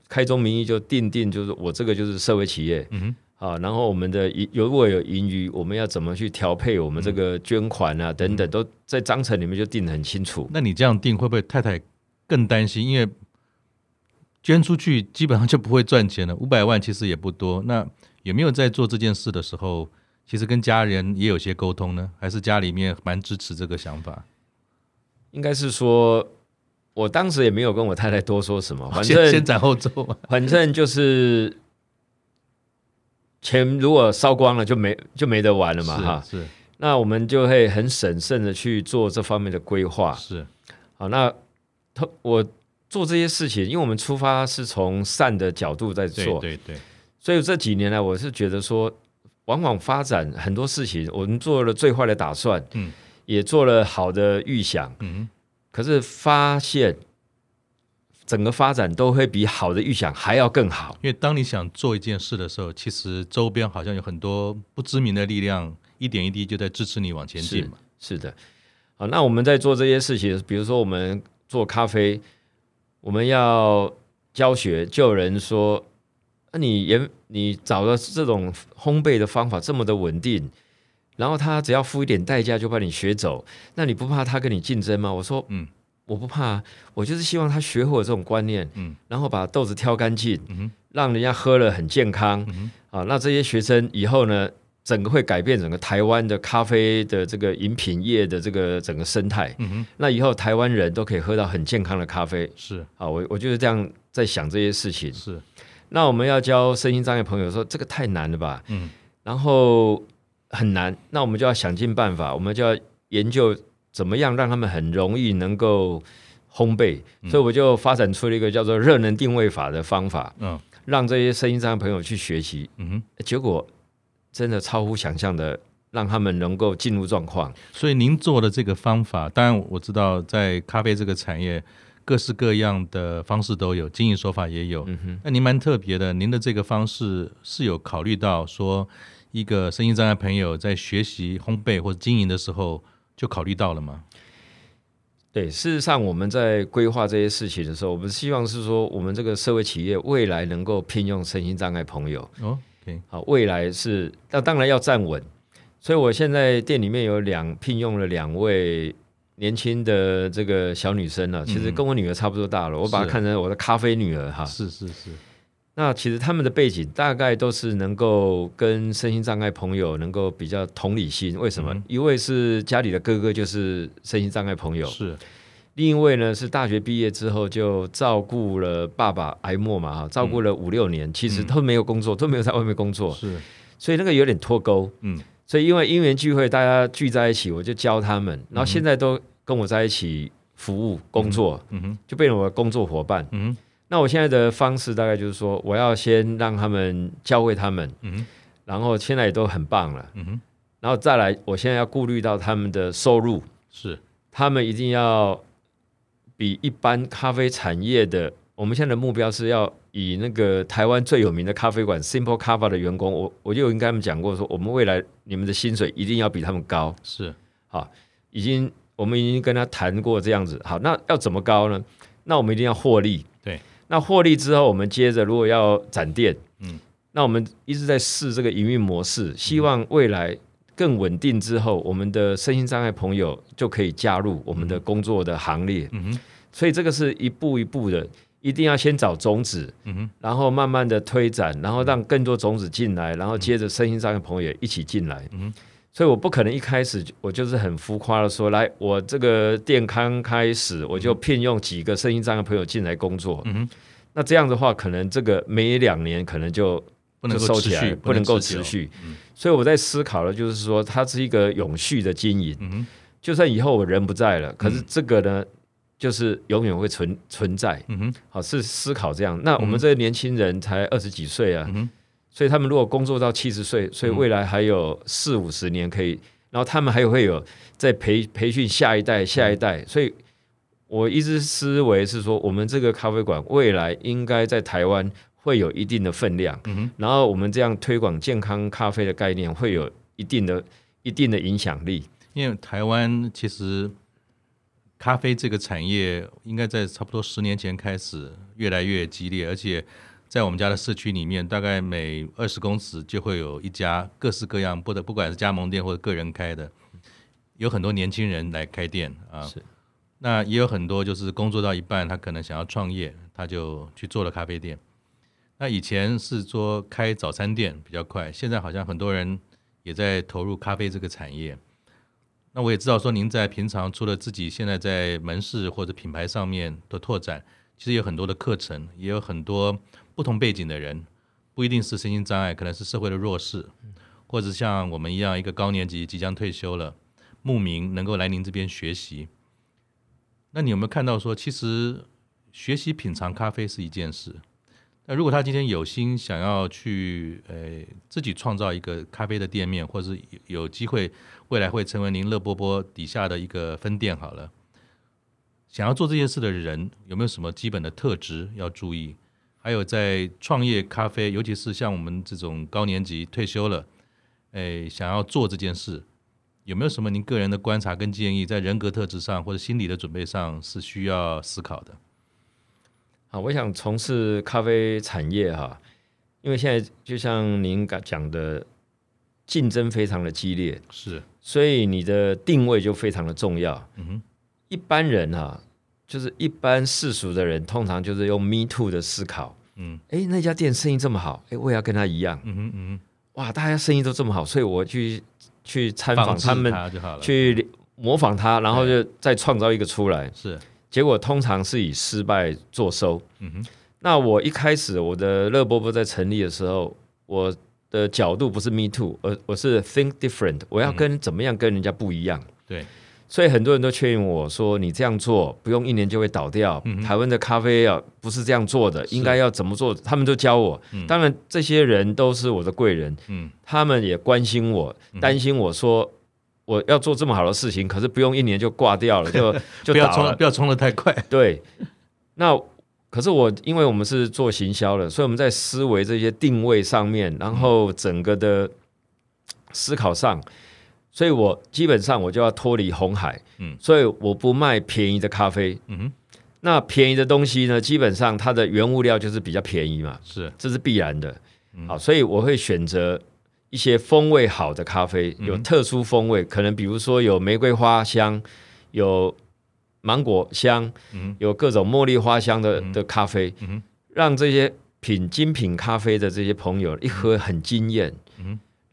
开宗明义就定定，就是我这个就是社会企业，嗯哼。啊，然后我们的如果有盈余，我们要怎么去调配我们这个捐款啊？等等，都在章程里面就定得很清楚。那你这样定会不会太太更担心？因为捐出去基本上就不会赚钱了，五百万其实也不多。那有没有在做这件事的时候，其实跟家人也有些沟通呢？还是家里面蛮支持这个想法？应该是说，我当时也没有跟我太太多说什么，反正先，斩后奏，反正就是。钱如果烧光了就没就没得玩了嘛哈。是，那我们就会很审慎的去做这方面的规划。是，好，那他我做这些事情，因为我们出发是从善的角度在做，对对对。所以这几年来，我是觉得说，往往发展很多事情，我们做了最坏的打算，嗯，也做了好的预想，嗯，可是发现整个发展都会比好的预想还要更好。因为当你想做一件事的时候，其实周边好像有很多不知名的力量，一点一滴就在支持你往前进嘛。是，是的，好，那我们在做这些事情，比如说我们做咖啡，我们要教学，就有人说。那你研你找到这种烘焙的方法这么的稳定，然后他只要付一点代价就把你学走，那你不怕他跟你竞争吗？我说，嗯，我不怕，我就是希望他学会这种观念，嗯，然后把豆子挑干净，嗯，让人家喝了很健康，嗯，啊，那这些学生以后呢，整个会改变整个台湾的咖啡的这个饮品业的这个整个生态，嗯，那以后台湾人都可以喝到很健康的咖啡，是。啊，我我就是这样在想这些事情，是。那我们要教身心障碍朋友说，这个太难了吧？嗯，然后很难，那我们就要想尽办法，我们就要研究怎么样让他们很容易能够烘焙，嗯、所以我就发展出了一个叫做热能定位法的方法，嗯，让这些身心障碍朋友去学习，嗯哼，结果真的超乎想象的，让他们能够进入状况。所以您做的这个方法，当然我知道在咖啡这个产业。各式各样的方式都有，经营手法也有。嗯哼，那您蛮特别的，您的这个方式是有考虑到说，一个身心障碍朋友在学习烘焙或者经营的时候就考虑到了吗？对，事实上我们在规划这些事情的时候，我们希望是说，我们这个社会企业未来能够聘用身心障碍朋友。哦，OK，好，未来是那当然要站稳，所以我现在店里面有两聘用了两位。年轻的这个小女生呢、啊，其实跟我女儿差不多大了，嗯、我把她看成我的咖啡女儿哈。是是是。那其实他们的背景大概都是能够跟身心障碍朋友能够比较同理心。为什么？嗯、一位是家里的哥哥，就是身心障碍朋友。是。另一位呢是大学毕业之后就照顾了爸爸癌莫嘛哈，照顾了五六年，嗯、其实都没有工作，都没有在外面工作。是。所以那个有点脱钩。嗯。所以因为因缘聚会，大家聚在一起，我就教他们，然后现在都跟我在一起服务工作，嗯哼，就变成我的工作伙伴。嗯哼，那我现在的方式大概就是说，我要先让他们教会他们，嗯哼，然后现在也都很棒了，嗯哼，然后再来，我现在要顾虑到他们的收入，是，他们一定要比一般咖啡产业的，我们现在的目标是要。以那个台湾最有名的咖啡馆 Simple Kava 的员工，我我就应该跟他们讲过，说我们未来你们的薪水一定要比他们高。是，好，已经我们已经跟他谈过这样子。好，那要怎么高呢？那我们一定要获利。对，那获利之后，我们接着如果要展店，嗯，那我们一直在试这个营运模式，希望未来更稳定之后，我们的身心障碍朋友就可以加入我们的工作的行列。嗯哼，所以这个是一步一步的。一定要先找种子，嗯哼，然后慢慢的推展，然后让更多种子进来，然后接着身心障碍朋友也一起进来，嗯哼，所以我不可能一开始我就是很浮夸的说，来，我这个店刚开始我就聘用几个身心障碍朋友进来工作，嗯哼，那这样的话，可能这个每两年可能就不能收起来，不能够持续，所以我在思考的就是说，它是一个永续的经营，嗯，就算以后我人不在了，可是这个呢？就是永远会存存在，嗯哼，好，是思考这样。那我们这些年轻人才二十几岁啊，嗯哼，所以他们如果工作到七十岁，所以未来还有四五十年可以，然后他们还会有在培培训下一代、下一代。所以我一直思维是说，我们这个咖啡馆未来应该在台湾会有一定的分量，嗯，然后我们这样推广健康咖啡的概念会有一定的、一定的影响力。因为台湾其实。咖啡这个产业应该在差不多十年前开始越来越激烈，而且在我们家的社区里面，大概每二十公尺就会有一家各式各样不的，不管是加盟店或者个人开的，有很多年轻人来开店啊。是，那也有很多就是工作到一半，他可能想要创业，他就去做了咖啡店。那以前是说开早餐店比较快，现在好像很多人也在投入咖啡这个产业。那我也知道，说您在平常除了自己现在在门市或者品牌上面的拓展，其实有很多的课程，也有很多不同背景的人，不一定是身心障碍，可能是社会的弱势，或者像我们一样一个高年级即将退休了，慕名能够来您这边学习。那你有没有看到说，其实学习品尝咖啡是一件事，那如果他今天有心想要去呃自己创造一个咖啡的店面，或者是有机会未来会成为您乐波波底下的一个分店好了，想要做这件事的人有没有什么基本的特质要注意？还有在创业咖啡，尤其是像我们这种高年级退休了，哎，想要做这件事，有没有什么您个人的观察跟建议，在人格特质上或者心理的准备上是需要思考的？啊，我想从事咖啡产业哈，因为现在就像您讲的，竞争非常的激烈，是，所以你的定位就非常的重要。嗯哼，一般人哈。就是一般世俗的人，通常就是用 “me too” 的思考。嗯，哎，那家店生意这么好，哎，我也要跟他一样。嗯哼嗯哼，哇，大家生意都这么好，所以我去去参访他们，他去模仿他，然后就再创造一个出来。是，结果通常是以失败作收。嗯哼，那我一开始我的乐波波在成立的时候，我的角度不是 “me too”，而我是 “think different”，我要跟、嗯、怎么样跟人家不一样。对。所以很多人都劝我说：“你这样做不用一年就会倒掉。嗯、台湾的咖啡啊，不是这样做的，应该要怎么做？”他们都教我。嗯、当然，这些人都是我的贵人。嗯、他们也关心我，担心我说我要做这么好的事情，可是不用一年就挂掉了，就 就倒了。不要冲得太快。对。那可是我，因为我们是做行销的，所以我们在思维这些定位上面，然后整个的思考上。所以我基本上我就要脱离红海，嗯，所以我不卖便宜的咖啡，嗯哼，那便宜的东西呢，基本上它的原物料就是比较便宜嘛，是，这是必然的，嗯、好，所以我会选择一些风味好的咖啡，有特殊风味，嗯、可能比如说有玫瑰花香，有芒果香，嗯，有各种茉莉花香的的咖啡，嗯哼，让这些品精品咖啡的这些朋友一喝很惊艳。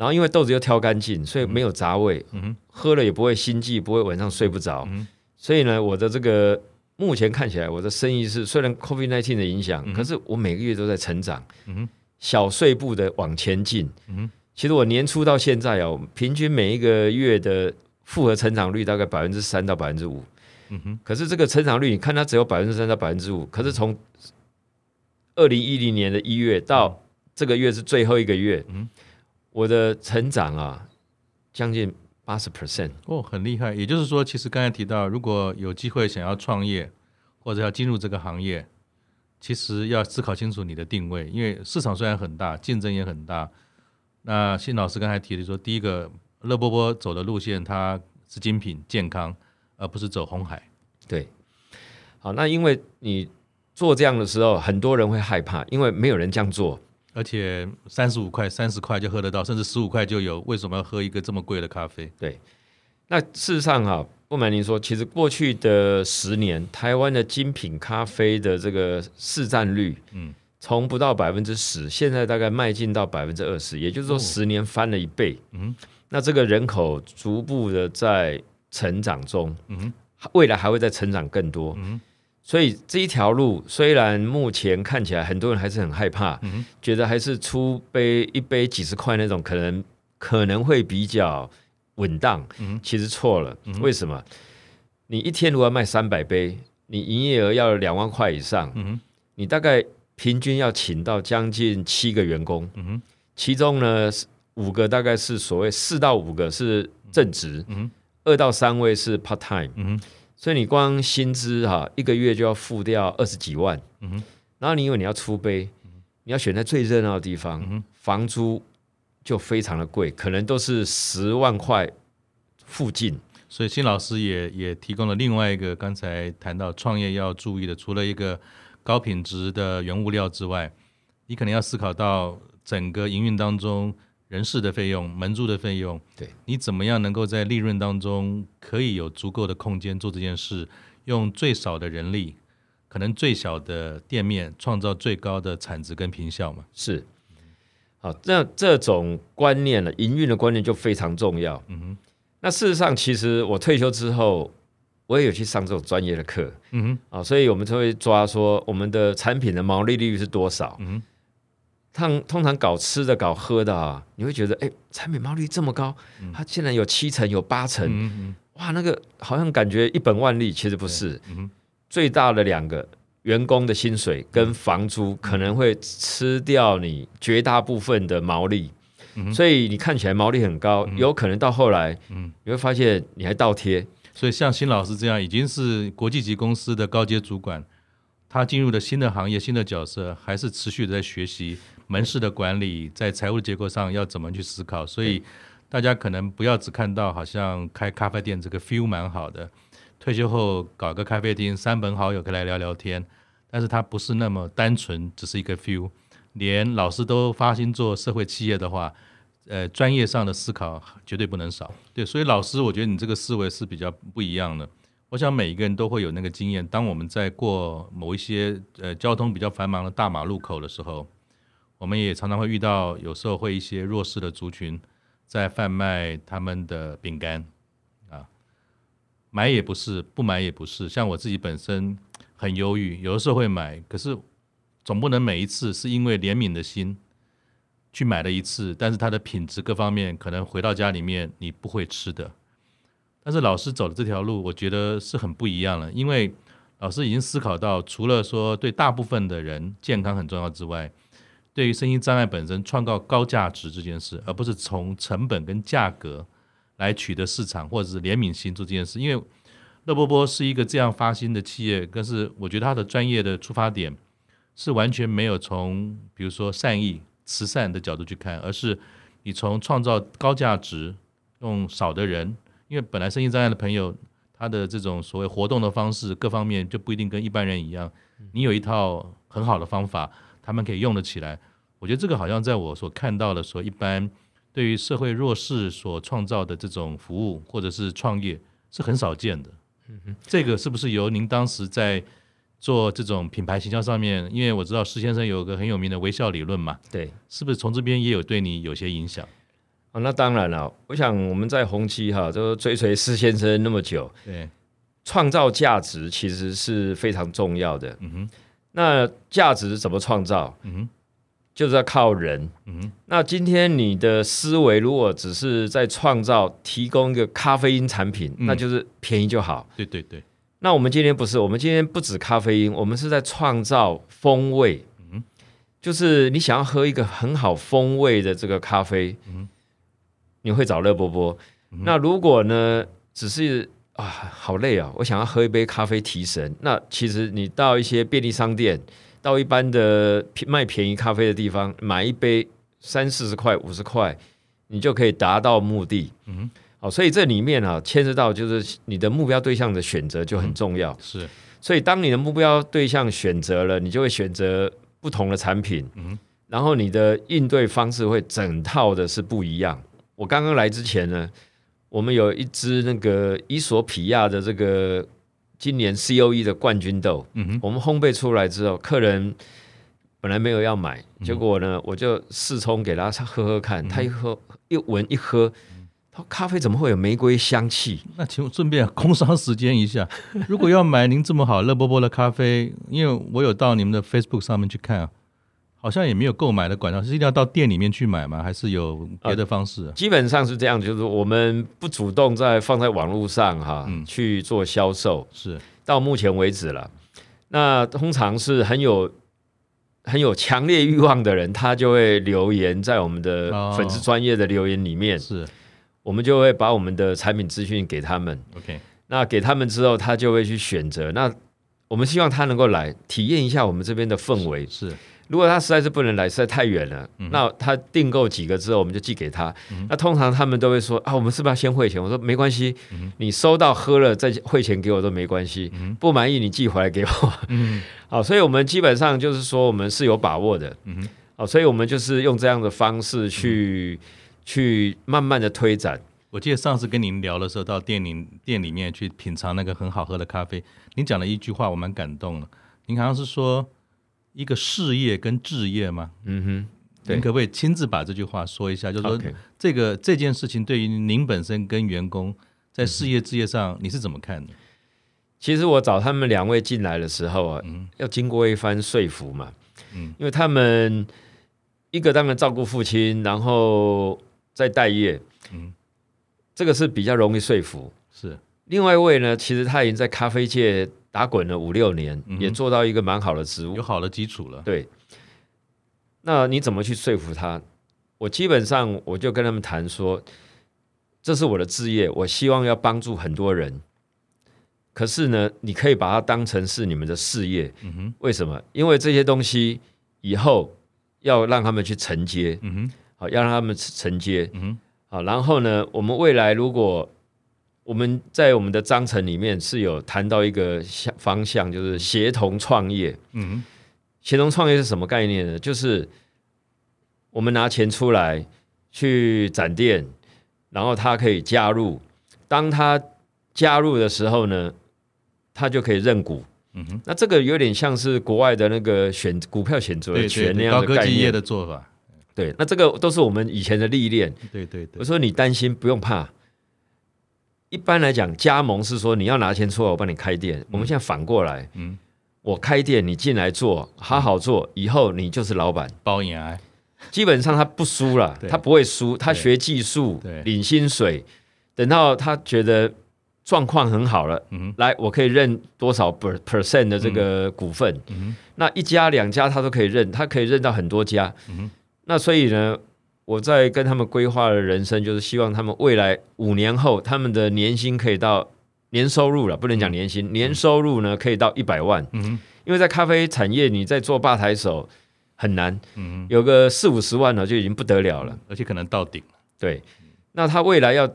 然后因为豆子又挑干净，所以没有杂味，嗯哼，喝了也不会心悸，不会晚上睡不着。嗯，所以呢，我的这个目前看起来，我的生意是虽然 COVID-19 的影响，嗯，可是我每个月都在成长，嗯哼，小碎步的往前进。嗯哼，其实我年初到现在哦，平均每一个月的复合成长率大概百分之三到百分之五。嗯哼，可是这个成长率，你看它只有百分之三到百分之五，可是从二零一零年的一月到这个月是最后一个月。嗯我的成长啊，将近八十 percent 哦，很厉害。也就是说，其实刚才提到，如果有机会想要创业或者要进入这个行业，其实要思考清楚你的定位，因为市场虽然很大，竞争也很大。那信老师刚才提的说，第一个乐波波走的路线，它是精品健康，而不是走红海。对，好，那因为你做这样的时候，很多人会害怕，因为没有人这样做。而且三十五块、三十块就喝得到，甚至十五块就有。为什么要喝一个这么贵的咖啡？对，那事实上哈，不瞒您说，其实过去的十年，台湾的精品咖啡的这个市占率，嗯，从不到百分之十，现在大概迈进到百分之二十，也就是说十年翻了一倍。嗯，那这个人口逐步的在成长中，嗯，未来还会再成长更多。嗯。所以这一条路虽然目前看起来很多人还是很害怕，嗯、觉得还是出杯一杯几十块那种可能可能会比较稳当，嗯、其实错了。嗯、为什么？你一天如果要卖三百杯，你营业额要两万块以上，嗯、你大概平均要请到将近七个员工，嗯、其中呢五个大概是所谓四到五个是正职，二到三位是 part time。嗯所以你光薪资哈，一个月就要付掉二十几万，嗯哼，然后你因为你要出杯，你要选在最热闹的地方，房租就非常的贵，可能都是十万块附近。所以新老师也也提供了另外一个刚才谈到创业要注意的，除了一个高品质的原物料之外，你可能要思考到整个营运当中。人事的费用、门租的费用，对，你怎么样能够在利润当中可以有足够的空间做这件事？用最少的人力，可能最小的店面，创造最高的产值跟坪效嘛？是。好，那这种观念呢，营运的观念就非常重要。嗯哼。那事实上，其实我退休之后，我也有去上这种专业的课。嗯哼。啊，所以我们就会抓说，我们的产品的毛利率是多少？嗯哼。通通常搞吃的、搞喝的啊，你会觉得，哎，产品毛利这么高，嗯、它竟然有七成、有八成，嗯嗯、哇，那个好像感觉一本万利，其实不是。嗯、最大的两个员工的薪水跟房租可能会吃掉你绝大部分的毛利，嗯、所以你看起来毛利很高，嗯、有可能到后来，嗯、你会发现你还倒贴。所以像辛老师这样已经是国际级公司的高阶主管，他进入了新的行业、新的角色，还是持续的在学习。门市的管理，在财务结构上要怎么去思考？所以大家可能不要只看到好像开咖啡店这个 feel 蛮好的，退休后搞个咖啡厅，三本好友可以来聊聊天。但是它不是那么单纯，只是一个 feel。连老师都发心做社会企业的话，呃，专业上的思考绝对不能少。对，所以老师，我觉得你这个思维是比较不一样的。我想每一个人都会有那个经验，当我们在过某一些呃交通比较繁忙的大马路口的时候。我们也常常会遇到，有时候会一些弱势的族群在贩卖他们的饼干啊，买也不是，不买也不是。像我自己本身很犹豫，有的时候会买，可是总不能每一次是因为怜悯的心去买了一次，但是它的品质各方面可能回到家里面你不会吃的。但是老师走的这条路，我觉得是很不一样了，因为老师已经思考到，除了说对大部分的人健康很重要之外，对于身心障碍本身创造高价值这件事，而不是从成本跟价格来取得市场或者是怜悯心做这件事。因为乐波波是一个这样发心的企业，但是我觉得他的专业的出发点是完全没有从比如说善意、慈善的角度去看，而是你从创造高价值，用少的人，因为本来身心障碍的朋友他的这种所谓活动的方式各方面就不一定跟一般人一样，你有一套很好的方法。他们可以用得起来，我觉得这个好像在我所看到的说，一般对于社会弱势所创造的这种服务或者是创业是很少见的。嗯哼，这个是不是由您当时在做这种品牌形象上面？因为我知道施先生有个很有名的微笑理论嘛，对，是不是从这边也有对你有些影响？哦，那当然了，我想我们在红旗哈就追随施先生那么久，对，创造价值其实是非常重要的。嗯哼。那价值怎么创造？嗯哼，就是要靠人。嗯哼，那今天你的思维如果只是在创造、提供一个咖啡因产品，嗯、那就是便宜就好。对对对。那我们今天不是，我们今天不止咖啡因，我们是在创造风味。嗯哼，就是你想要喝一个很好风味的这个咖啡，嗯哼，你会找乐波波。嗯，那如果呢，只是啊，好累啊！我想要喝一杯咖啡提神。那其实你到一些便利商店，到一般的卖便宜咖啡的地方，买一杯三四十块、五十块，你就可以达到目的。嗯哼，好，所以这里面啊，牵涉到就是你的目标对象的选择就很重要。嗯、是，所以当你的目标对象选择了，你就会选择不同的产品。嗯，然后你的应对方式会整套的是不一样。我刚刚来之前呢。我们有一支那个伊索比亚的这个今年 COE 的冠军豆，嗯哼，我们烘焙出来之后，客人本来没有要买，结果呢，我就试冲给他喝喝看，他一喝一闻一喝，他说咖啡怎么会有玫瑰香气？那请我顺便工商时间一下，如果要买您这么好乐波波的咖啡，因为我有到你们的 Facebook 上面去看啊。好像也没有购买的管道，是一定要到店里面去买吗？还是有别的方式？啊，基本上是这样，就是我们不主动在放在网络上哈，嗯、去做销售。是到目前为止了。那通常是很有很有强烈欲望的人，他就会留言在我们的粉丝专业的留言里面。是、哦，我们就会把我们的产品资讯给他们。OK，那给他们之后，他就会去选择。那我们希望他能够来体验一下我们这边的氛围。是。是如果他实在是不能来，实在太远了，嗯、那他订购几个之后，我们就寄给他。嗯、那通常他们都会说啊，我们是不是要先汇钱？我说没关系，嗯、你收到喝了再汇钱给我都没关系。嗯、不满意你寄回来给我。嗯、好，所以我们基本上就是说我们是有把握的。嗯、好，所以我们就是用这样的方式去、嗯、去慢慢的推展。我记得上次跟您聊的时候，到店里店里面去品尝那个很好喝的咖啡，您讲了一句话，我蛮感动的。您好像是说。一个事业跟置业吗？嗯哼，您可不可以亲自把这句话说一下？就是说，这个.这件事情对于您本身跟员工在事业置业上，你是怎么看的？其实我找他们两位进来的时候啊，嗯、要经过一番说服嘛，嗯，因为他们一个当然照顾父亲，然后再待业，嗯，这个是比较容易说服。是，另外一位呢，其实他已经在咖啡界打滚了五六年，嗯、也做到一个蛮好的职务，有好的基础了。对，那你怎么去说服他？我基本上我就跟他们谈说，这是我的职业，我希望要帮助很多人。可是呢，你可以把它当成是你们的事业。嗯哼，为什么？因为这些东西以后要让他们去承接。嗯哼，好，要让他们承接。嗯哼，好，然后呢，我们未来如果我们在我们的章程里面是有谈到一个方向，就是协同创业。嗯，协同创业是什么概念呢？就是我们拿钱出来去展店，然后他可以加入。当他加入的时候呢，他就可以认股，嗯哼，那这个有点像是国外的那个选股票选择权那样的概念的做法。对，那这个都是我们以前的历练。对对对，我说你担心不用怕。一般来讲，加盟是说你要拿钱出来，我帮你开店。我们现在反过来，嗯，我开店，你进来做，好好做，以后你就是老板，包赢。基本上他不输了，他不会输，他学技术，领薪水，等到他觉得。状况很好了，嗯，来，我可以认多少 percent 的这个股份，嗯，那一家两家他都可以认，他可以认到很多家，嗯，那所以呢，我在跟他们规划的人生，就是希望他们未来五年后，他们的年薪可以到年收入了，不能讲年薪，嗯，年收入呢可以到一百万，嗯，因为在咖啡产业，你在做吧台手很难，嗯，有个四五十万呢就已经不得了了，而且可能到顶，对，那他未来要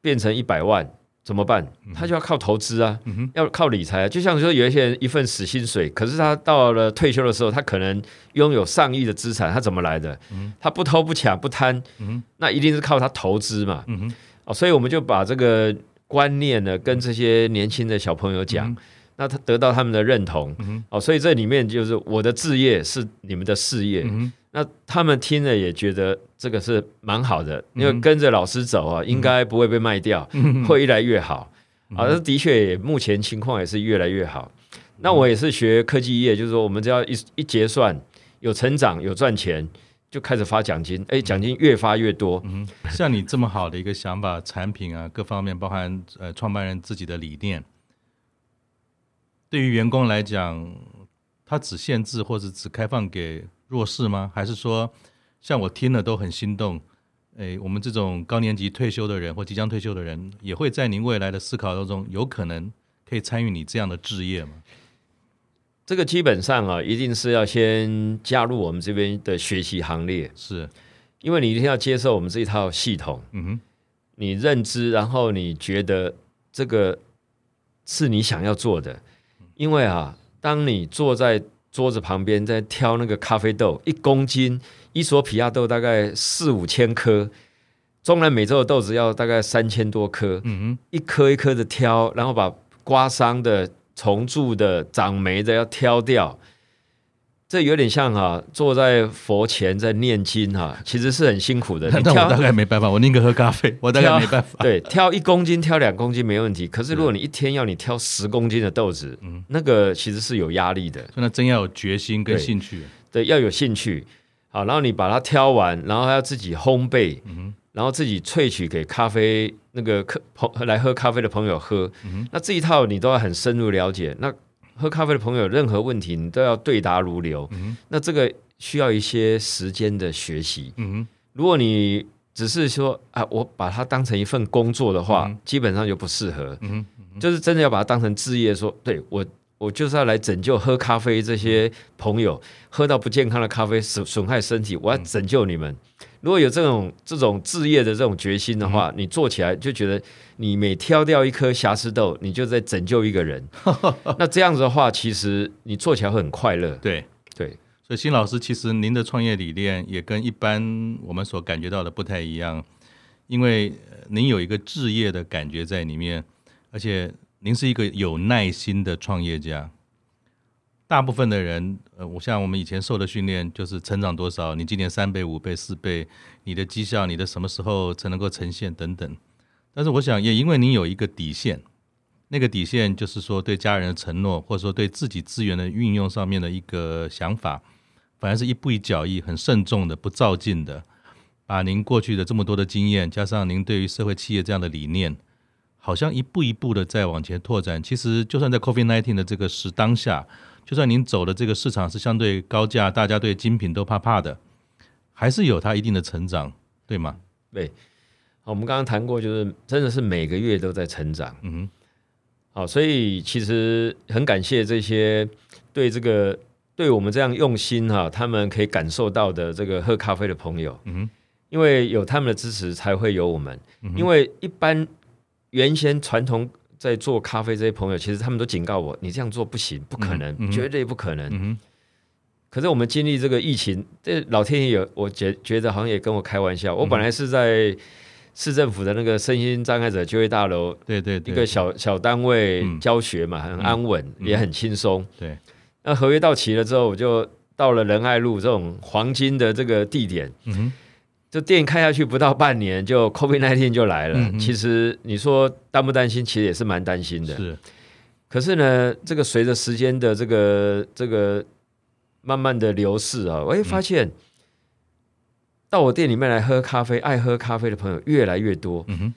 变成一百万。怎么办？他就要靠投资啊，嗯、要靠理财啊。就像说，有一些人一份死薪水，可是他到了退休的时候，他可能拥有上亿的资产，他怎么来的？嗯、他不偷不抢不贪，嗯、那一定是靠他投资嘛。嗯、哦，所以我们就把这个观念呢，跟这些年轻的小朋友讲，嗯、那他得到他们的认同。嗯、哦，所以这里面就是我的置业是你们的事业。嗯那他们听了也觉得这个是蛮好的，因为跟着老师走啊，应该不会被卖掉，会越来越好。啊，这的确目前情况也是越来越好。那我也是学科技业，就是说我们只要一一结算有成长有赚钱，就开始发奖金，哎，奖金越发越多。嗯像你这么好的一个想法，产品啊各方面，包含呃创办人自己的理念，对于员工来讲，他只限制或者只开放给。弱势吗？还是说，像我听了都很心动？诶，我们这种高年级退休的人或即将退休的人，也会在您未来的思考当中，有可能可以参与你这样的置业吗？这个基本上啊，一定是要先加入我们这边的学习行列，是因为你一定要接受我们这一套系统。嗯哼，你认知，然后你觉得这个是你想要做的，因为啊，当你坐在桌子旁边在挑那个咖啡豆，一公斤伊索比亚豆大概四五千颗，中南美洲的豆子要大概三千多颗，一颗一颗的挑，然后把刮伤的、虫蛀的、长霉的要挑掉。这有点像哈、啊，坐在佛前在念经哈、啊，其实是很辛苦的。你挑我大概没办法，我宁可喝咖啡，我大概没办法。对，挑一公斤、挑两公斤没问题。可是如果你一天要你挑十公斤的豆子，嗯，那个其实是有压力的。那真要有决心跟兴趣对。对，要有兴趣。好，然后你把它挑完，然后还要自己烘焙，嗯，然后自己萃取给咖啡那个客朋来喝咖啡的朋友喝。嗯，那这一套你都要很深入了解。那喝咖啡的朋友，任何问题你都要对答如流。嗯、那这个需要一些时间的学习。嗯、如果你只是说啊，我把它当成一份工作的话，嗯、基本上就不适合。嗯、哼就是真的要把它当成置业说，对我，我就是要来拯救喝咖啡这些朋友，嗯、喝到不健康的咖啡损损害身体，我要拯救你们。嗯如果有这种这种置业的这种决心的话，嗯、你做起来就觉得你每挑掉一颗瑕疵豆，你就在拯救一个人。那这样子的话，其实你做起来会很快乐。对对，所以新老师，其实您的创业理念也跟一般我们所感觉到的不太一样，因为您有一个置业的感觉在里面，而且您是一个有耐心的创业家。大部分的人，呃，我像我们以前受的训练，就是成长多少，你今年三倍、五倍、四倍，你的绩效，你的什么时候才能够呈现等等。但是我想，也因为你有一个底线，那个底线就是说对家人的承诺，或者说对自己资源的运用上面的一个想法，反而是一步一脚印，很慎重的，不照进的，把您过去的这么多的经验，加上您对于社会企业这样的理念，好像一步一步的在往前拓展。其实，就算在 COVID-19 的这个时当下，就算您走的这个市场是相对高价，大家对精品都怕怕的，还是有它一定的成长，对吗？对。好，我们刚刚谈过，就是真的是每个月都在成长。嗯哼。好，所以其实很感谢这些对这个对我们这样用心哈，他们可以感受到的这个喝咖啡的朋友。嗯哼。因为有他们的支持，才会有我们。嗯。因为一般。原先传统在做咖啡这些朋友，其实他们都警告我：你这样做不行，不可能，嗯、绝对不可能。嗯、可是我们经历这个疫情，这老天爷有，我觉觉得好像也跟我开玩笑。嗯、我本来是在市政府的那个身心障碍者就业大楼，对对，一个小小单位教学嘛，很安稳，嗯、也很轻松。对，那合约到期了之后，我就到了仁爱路这种黄金的这个地点。嗯就店开下去不到半年，就 COVID-19 就来了。嗯、其实你说担不担心，其实也是蛮担心的。是，可是呢，这个随着时间的这个这个慢慢的流逝啊，我也发现，嗯、到我店里面来喝咖啡、爱喝咖啡的朋友越来越多。嗯哼，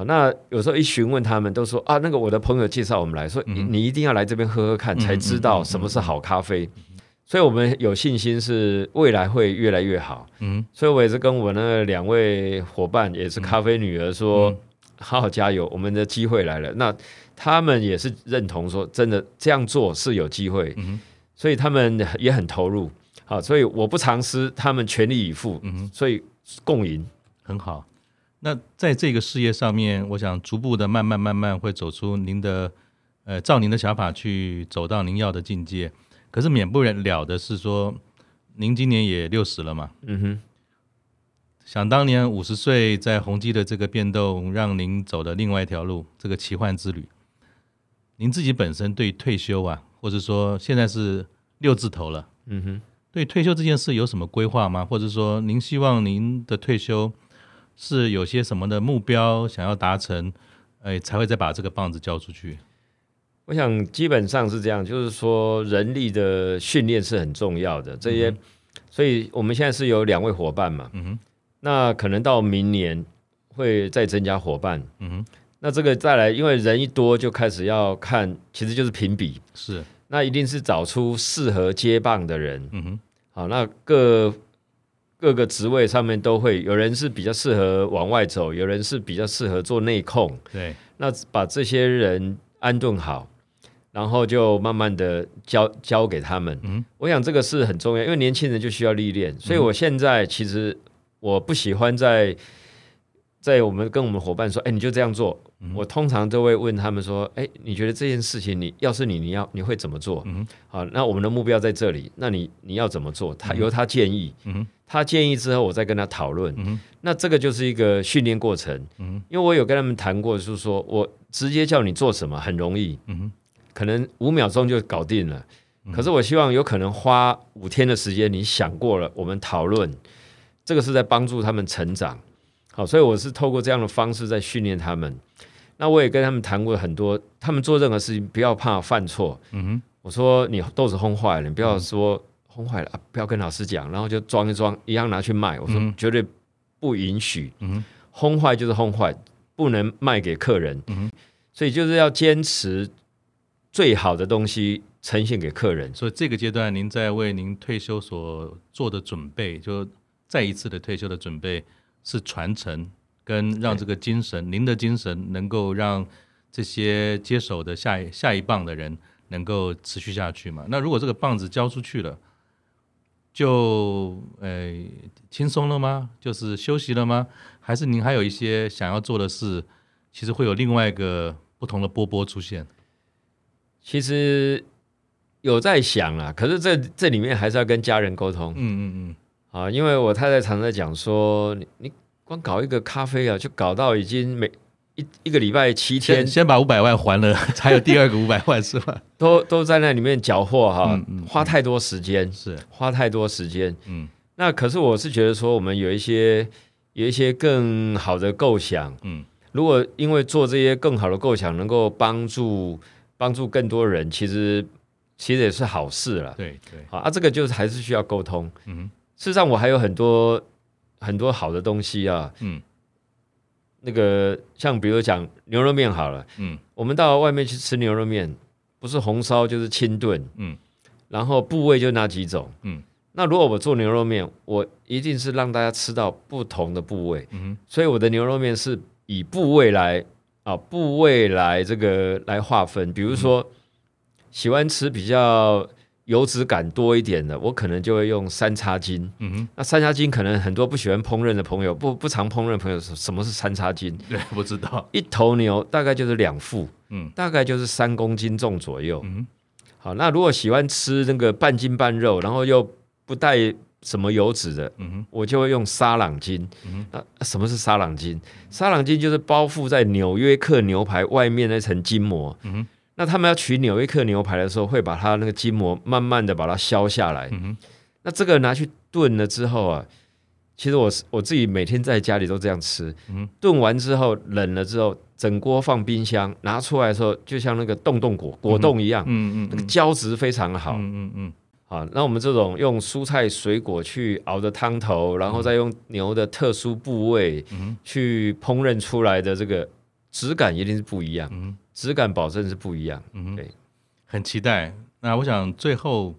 啊，那有时候一询问他们，都说啊，那个我的朋友介绍我们来说，嗯、你你一定要来这边喝喝看，才知道什么是好咖啡。嗯所以我们有信心是未来会越来越好。嗯，所以我也是跟我那两位伙伴，也是咖啡女儿说，嗯、好好加油，我们的机会来了。那他们也是认同说，真的这样做是有机会。嗯，所以他们也很投入。好，所以我不藏私，他们全力以赴。嗯，所以共赢很好。那在这个事业上面，我想逐步的慢慢慢慢会走出您的，呃，照您的想法去走到您要的境界。可是免不了的是说，您今年也六十了嘛？嗯哼。想当年五十岁在宏基的这个变动，让您走的另外一条路，这个奇幻之旅。您自己本身对退休啊，或者说现在是六字头了，嗯哼。对退休这件事有什么规划吗？或者说您希望您的退休是有些什么的目标想要达成，哎，才会再把这个棒子交出去？我想基本上是这样，就是说人力的训练是很重要的。这些，嗯、所以我们现在是有两位伙伴嘛，嗯哼，那可能到明年会再增加伙伴，嗯哼，那这个再来，因为人一多就开始要看，其实就是评比，是，那一定是找出适合接棒的人，嗯哼，好，那各各个职位上面都会有人是比较适合往外走，有人是比较适合做内控，对，那把这些人安顿好。然后就慢慢的教教给他们，嗯，我想这个是很重要，因为年轻人就需要历练，所以我现在其实我不喜欢在在我们跟我们伙伴说，哎，你就这样做，我通常都会问他们说，哎，你觉得这件事情你要是你你要你会怎么做？嗯，好，那我们的目标在这里，那你你要怎么做？他由他建议，嗯，他建议之后我再跟他讨论，嗯，那这个就是一个训练过程，嗯，因为我有跟他们谈过，就是说我直接叫你做什么很容易，嗯。可能五秒钟就搞定了，可是我希望有可能花五天的时间。你想过了，我们讨论，这个是在帮助他们成长。好，所以我是透过这样的方式在训练他们。那我也跟他们谈过很多，他们做任何事情不要怕犯错。嗯哼，我说你豆子烘坏了，你不要说烘坏了啊，不要跟老师讲，然后就装一装，一样拿去卖。我说绝对不允许。嗯哼，烘坏就是烘坏，不能卖给客人。嗯哼，所以就是要坚持。最好的东西呈现给客人，所以这个阶段您在为您退休所做的准备，就再一次的退休的准备是传承跟让这个精神，您的精神能够让这些接手的下一下一棒的人能够持续下去嘛？那如果这个棒子交出去了，就呃轻松了吗？就是休息了吗？还是您还有一些想要做的事？其实会有另外一个不同的波波出现。其实有在想啊，可是这这里面还是要跟家人沟通。嗯嗯嗯。啊，因为我太太常在讲说，你你光搞一个咖啡啊，就搞到已经每一一个礼拜七天，先，先把五百万还了，才有第二个五百万是吧？都都在那里面搅和哈，嗯嗯、花太多时间是花太多时间。嗯。那可是我是觉得说，我们有一些有一些更好的构想。嗯。如果因为做这些更好的构想，能够帮助。帮助更多人，其实其实也是好事了。对对，好啊，这个就是还是需要沟通。嗯，事实上我还有很多很多好的东西啊。嗯，那个像比如讲牛肉面好了，嗯，我们到外面去吃牛肉面，不是红烧就是清炖，嗯，然后部位就那几种，嗯。那如果我做牛肉面，我一定是让大家吃到不同的部位，嗯，所以我的牛肉面是以部位来啊部位来这个来划分。比如说，喜欢吃比较油脂感多一点的，我可能就会用三叉筋。嗯哼，那三叉筋可能很多不喜欢烹饪的朋友，不不常烹饪的朋友，什么是三叉筋？对，不知道。一头牛大概就是两副，嗯，大概就是三公斤重左右。嗯，好，那如果喜欢吃那个半筋半肉，然后又不带什么油脂的，嗯哼，我就会用沙朗筋。嗯哼，那什么是沙朗筋？沙朗筋就是包覆在纽约客牛排外面那层筋膜。嗯哼，那他们要取纽约客牛排的时候，会把它那个筋膜慢慢的把它削下来。嗯哼，那这个拿去炖了之后啊，其实我我自己每天在家里都这样吃。嗯哼，炖完之后冷了之后，整锅放冰箱，拿出来的时候就像那个冻冻果果冻一样。嗯嗯，嗯，那个胶质非常好。嗯嗯嗯。啊，那我们这种用蔬菜水果去熬的汤头，然后再用牛的特殊部位去烹饪出来的这个质感一定是不一样，嗯，质感保证是不一样，嗯，对，很期待。那我想最后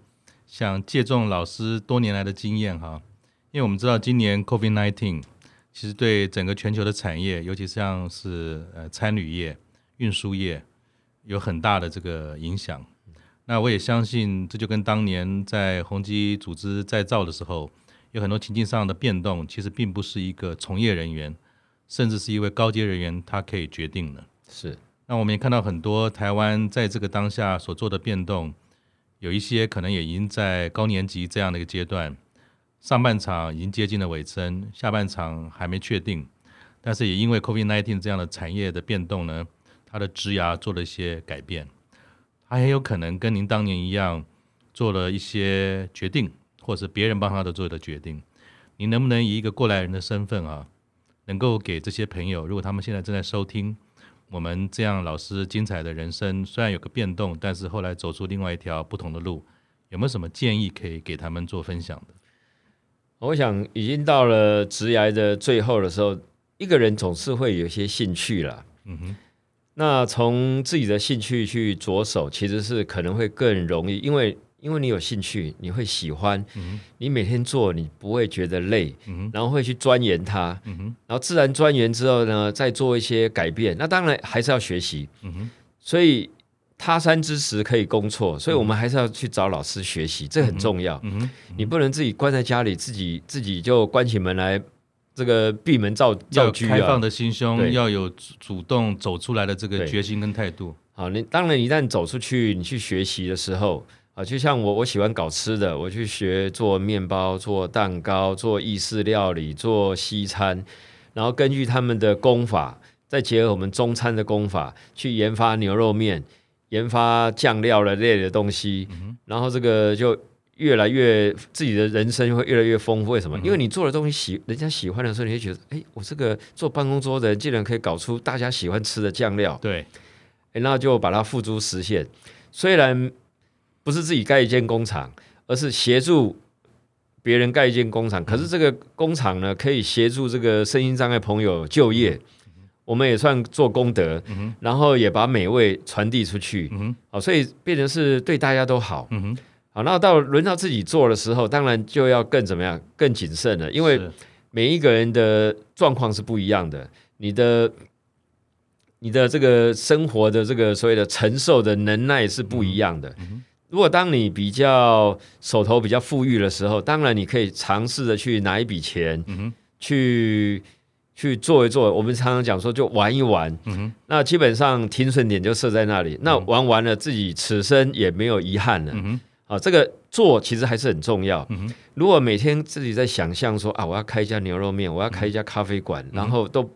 想借重老师多年来的经验哈，因为我们知道今年 COVID nineteen 其实对整个全球的产业，尤其像是呃餐旅业、运输业有很大的这个影响。那我也相信，这就跟当年在宏基组织再造的时候，有很多情境上的变动，其实并不是一个从业人员，甚至是一位高阶人员他可以决定的。是。那我们也看到很多台湾在这个当下所做的变动，有一些可能也已经在高年级这样的一个阶段，上半场已经接近了尾声，下半场还没确定，但是也因为 COVID-19 这样的产业的变动呢，它的职涯做了一些改变。他很有可能跟您当年一样，做了一些决定，或者是别人帮他的做的决定。你能不能以一个过来人的身份啊，能够给这些朋友，如果他们现在正在收听我们这样老师精彩的人生，虽然有个变动，但是后来走出另外一条不同的路，有没有什么建议可以给他们做分享的？我想已经到了职涯的最后的时候，一个人总是会有些兴趣了。嗯哼。那从自己的兴趣去着手，其实是可能会更容易，因为因为你有兴趣，你会喜欢，嗯、你每天做，你不会觉得累，嗯、然后会去钻研它，嗯、然后自然钻研之后呢，再做一些改变。那当然还是要学习，嗯、所以他山之石可以攻错，所以我们还是要去找老师学习，这很重要。嗯、你不能自己关在家里，自己自己就关起门来。这个闭门造造车，开放的心胸，要有主动走出来的这个决心跟态度。好，你当然一旦走出去，你去学习的时候啊，就像我，我喜欢搞吃的，我去学做面包、做蛋糕、做意式料理、做西餐，然后根据他们的功法，再结合我们中餐的功法，去研发牛肉面，研发酱料的类的东西，嗯、然后这个就。越来越自己的人生会越来越丰富，为什么？因为你做的东西喜人家喜欢的时候，你会觉得，哎，我这个做办公桌的人竟然可以搞出大家喜欢吃的酱料，对，哎，那就把它付诸实现。虽然不是自己盖一间工厂，而是协助别人盖一间工厂，可是这个工厂呢，可以协助这个身心障碍朋友就业，我们也算做功德，然后也把美味传递出去，好，所以变成是对大家都好，好，那到轮到自己做的时候，当然就要更怎么样，更谨慎了，因为每一个人的状况是不一样的，你的你的这个生活的这个所谓的承受的能耐是不一样的。嗯、如果当你比较手头比较富裕的时候，当然你可以尝试着去拿一笔钱，嗯、去去做一做。我们常常讲说，就玩一玩。嗯、那基本上停损点就设在那里，嗯、那玩完了，自己此生也没有遗憾了。嗯啊，这个做其实还是很重要。嗯、如果每天自己在想象说啊，我要开一家牛肉面，我要开一家咖啡馆，嗯、然后都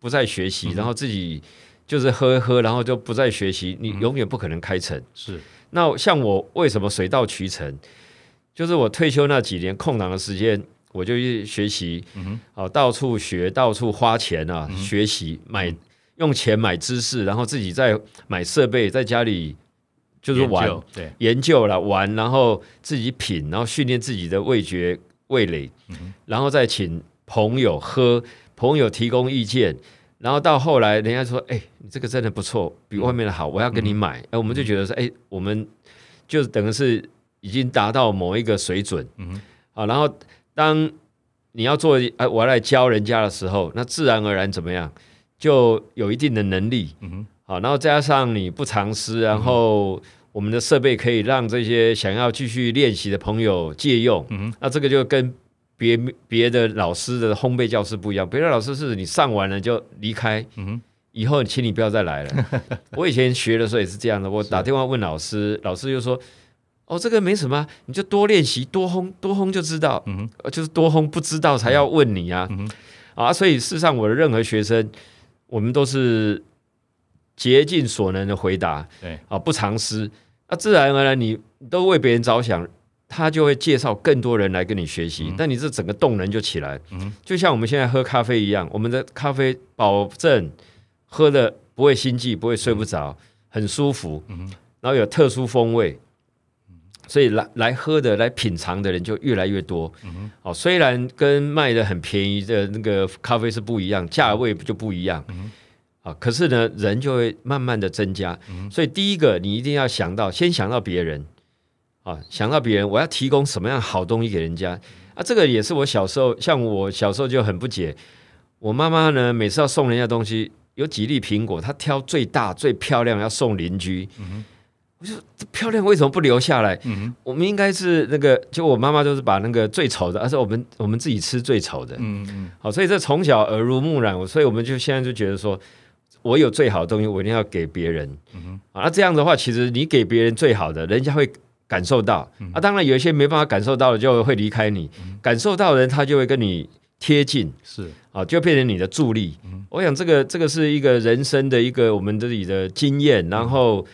不再学习，嗯、然后自己就是喝一喝，然后就不再学习，你永远不可能开成。是。那像我为什么水到渠成？就是我退休那几年空档的时间，我就去学习，嗯、啊，到处学，到处花钱啊，嗯、学习买用钱买知识，然后自己再买设备，在家里。就是玩，对，研究了玩，然后自己品，然后训练自己的味觉味蕾，嗯、然后再请朋友喝，朋友提供意见，然后到后来人家说，哎，你这个真的不错，比外面的好，我要跟你买，哎、嗯，我们就觉得说，哎，我们就等于是已经达到某一个水准，嗯，好，然后当你要做，哎，我要来教人家的时候，那自然而然怎么样，就有一定的能力，嗯好，然后加上你不藏私，然后我们的设备可以让这些想要继续练习的朋友借用。嗯，那这个就跟别别的老师的烘焙教室不一样。别的老师是你上完了就离开，嗯，以后请你不要再来了。我以前学的时候也是这样的，我打电话问老师，老师就说：“哦，这个没什么，你就多练习，多烘，多烘就知道。嗯，就是多烘不知道才要问你啊。嗯，啊，所以事实上我的任何学生，我们都是。竭尽所能的回答，对啊，不藏私，那自然而然你都为别人着想，他就会介绍更多人来跟你学习，那、嗯、你这整个动能就起来，嗯，就像我们现在喝咖啡一样，我们的咖啡保证喝的不会心悸，不会睡不着，嗯、很舒服，嗯，然后有特殊风味，所以来来喝的来品尝的人就越来越多，嗯，哦，虽然跟卖的很便宜的那个咖啡是不一样，价位就不一样，嗯。啊，可是呢，人就会慢慢的增加，嗯，所以第一个你一定要想到，先想到别人，啊，想到别人，我要提供什么样好东西给人家。啊？这个也是我小时候，像我小时候就很不解，我妈妈呢每次要送人家东西，有几粒苹果，她挑最大最漂亮要送邻居，嗯，我就这漂亮为什么不留下来？嗯，我们应该是那个，就我妈妈就是把那个最丑的，而是我们我们自己吃最丑的，嗯嗯，好，所以这从小耳濡目染，我所以我们就现在就觉得说。我有最好的东西，我一定要给别人。嗯、啊，那这样的话，其实你给别人最好的，人家会感受到。嗯、啊，当然有一些没办法感受到的，就会离开你。嗯、感受到的人，他就会跟你贴近。是啊，就变成你的助力。嗯、我想这个这个是一个人生的一个我们自己的经验，然后、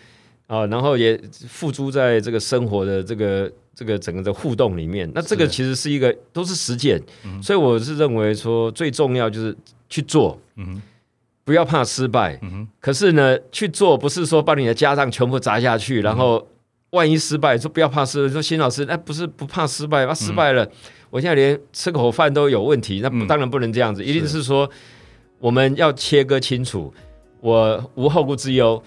嗯、啊，然后也付诸在这个生活的这个这个整个的互动里面。那这个其实是一个都是实践、嗯，所以我是认为说最重要就是去做。嗯。不要怕失败，嗯，可是呢，去做不是说把你的家当全部砸下去，嗯，然后万一失败，说不要怕失败。说新老师，那不是不怕失败吗？失败了，嗯，我现在连吃口饭都有问题，那当然不能这样子，嗯，一定是说我们要切割清楚，我无后顾之忧，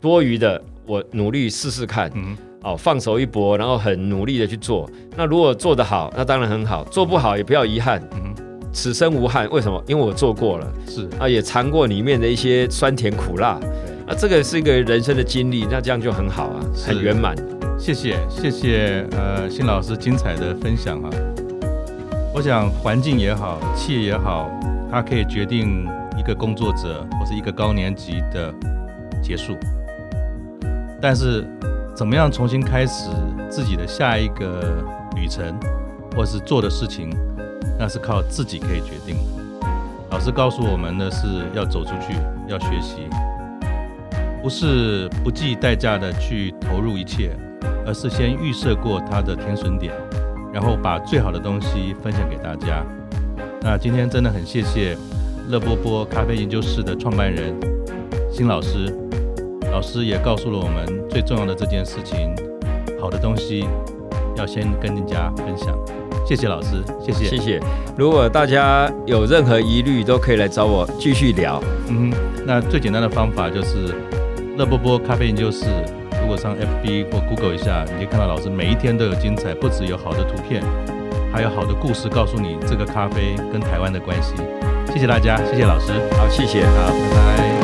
多余的我努力试试看，嗯，哦，放手一搏，然后很努力的去做。那如果做得好，那当然很好；做不好也不要遗憾。嗯此生无憾，为什么？因为我做过了，是啊，也尝过里面的一些酸甜苦辣，啊，这个是一个人生的经历，那这样就很好啊，很圆满。谢谢，谢谢，呃，辛老师精彩的分享啊。我想环境也好，企业也好，它可以决定一个工作者或是一个高年级的结束，但是怎么样重新开始自己的下一个旅程，或是做的事情。那是靠自己可以决定的。老师告诉我们的是要走出去，要学习，不是不计代价的去投入一切，而是先预设过它的停损点，然后把最好的东西分享给大家。那今天真的很谢谢乐波波咖啡研究室的创办人辛老师，老师也告诉了我们最重要的这件事情：好的东西要先跟人家分享。谢谢老师，谢谢谢谢。如果大家有任何疑虑，都可以来找我继续聊。嗯，那最简单的方法就是乐波波咖啡研究室。如果上 FB 或 Google 一下，你就看到老师每一天都有精彩，不只有好的图片，还有好的故事，告诉你这个咖啡跟台湾的关系。谢谢大家，谢谢老师，好，谢谢，好，拜拜。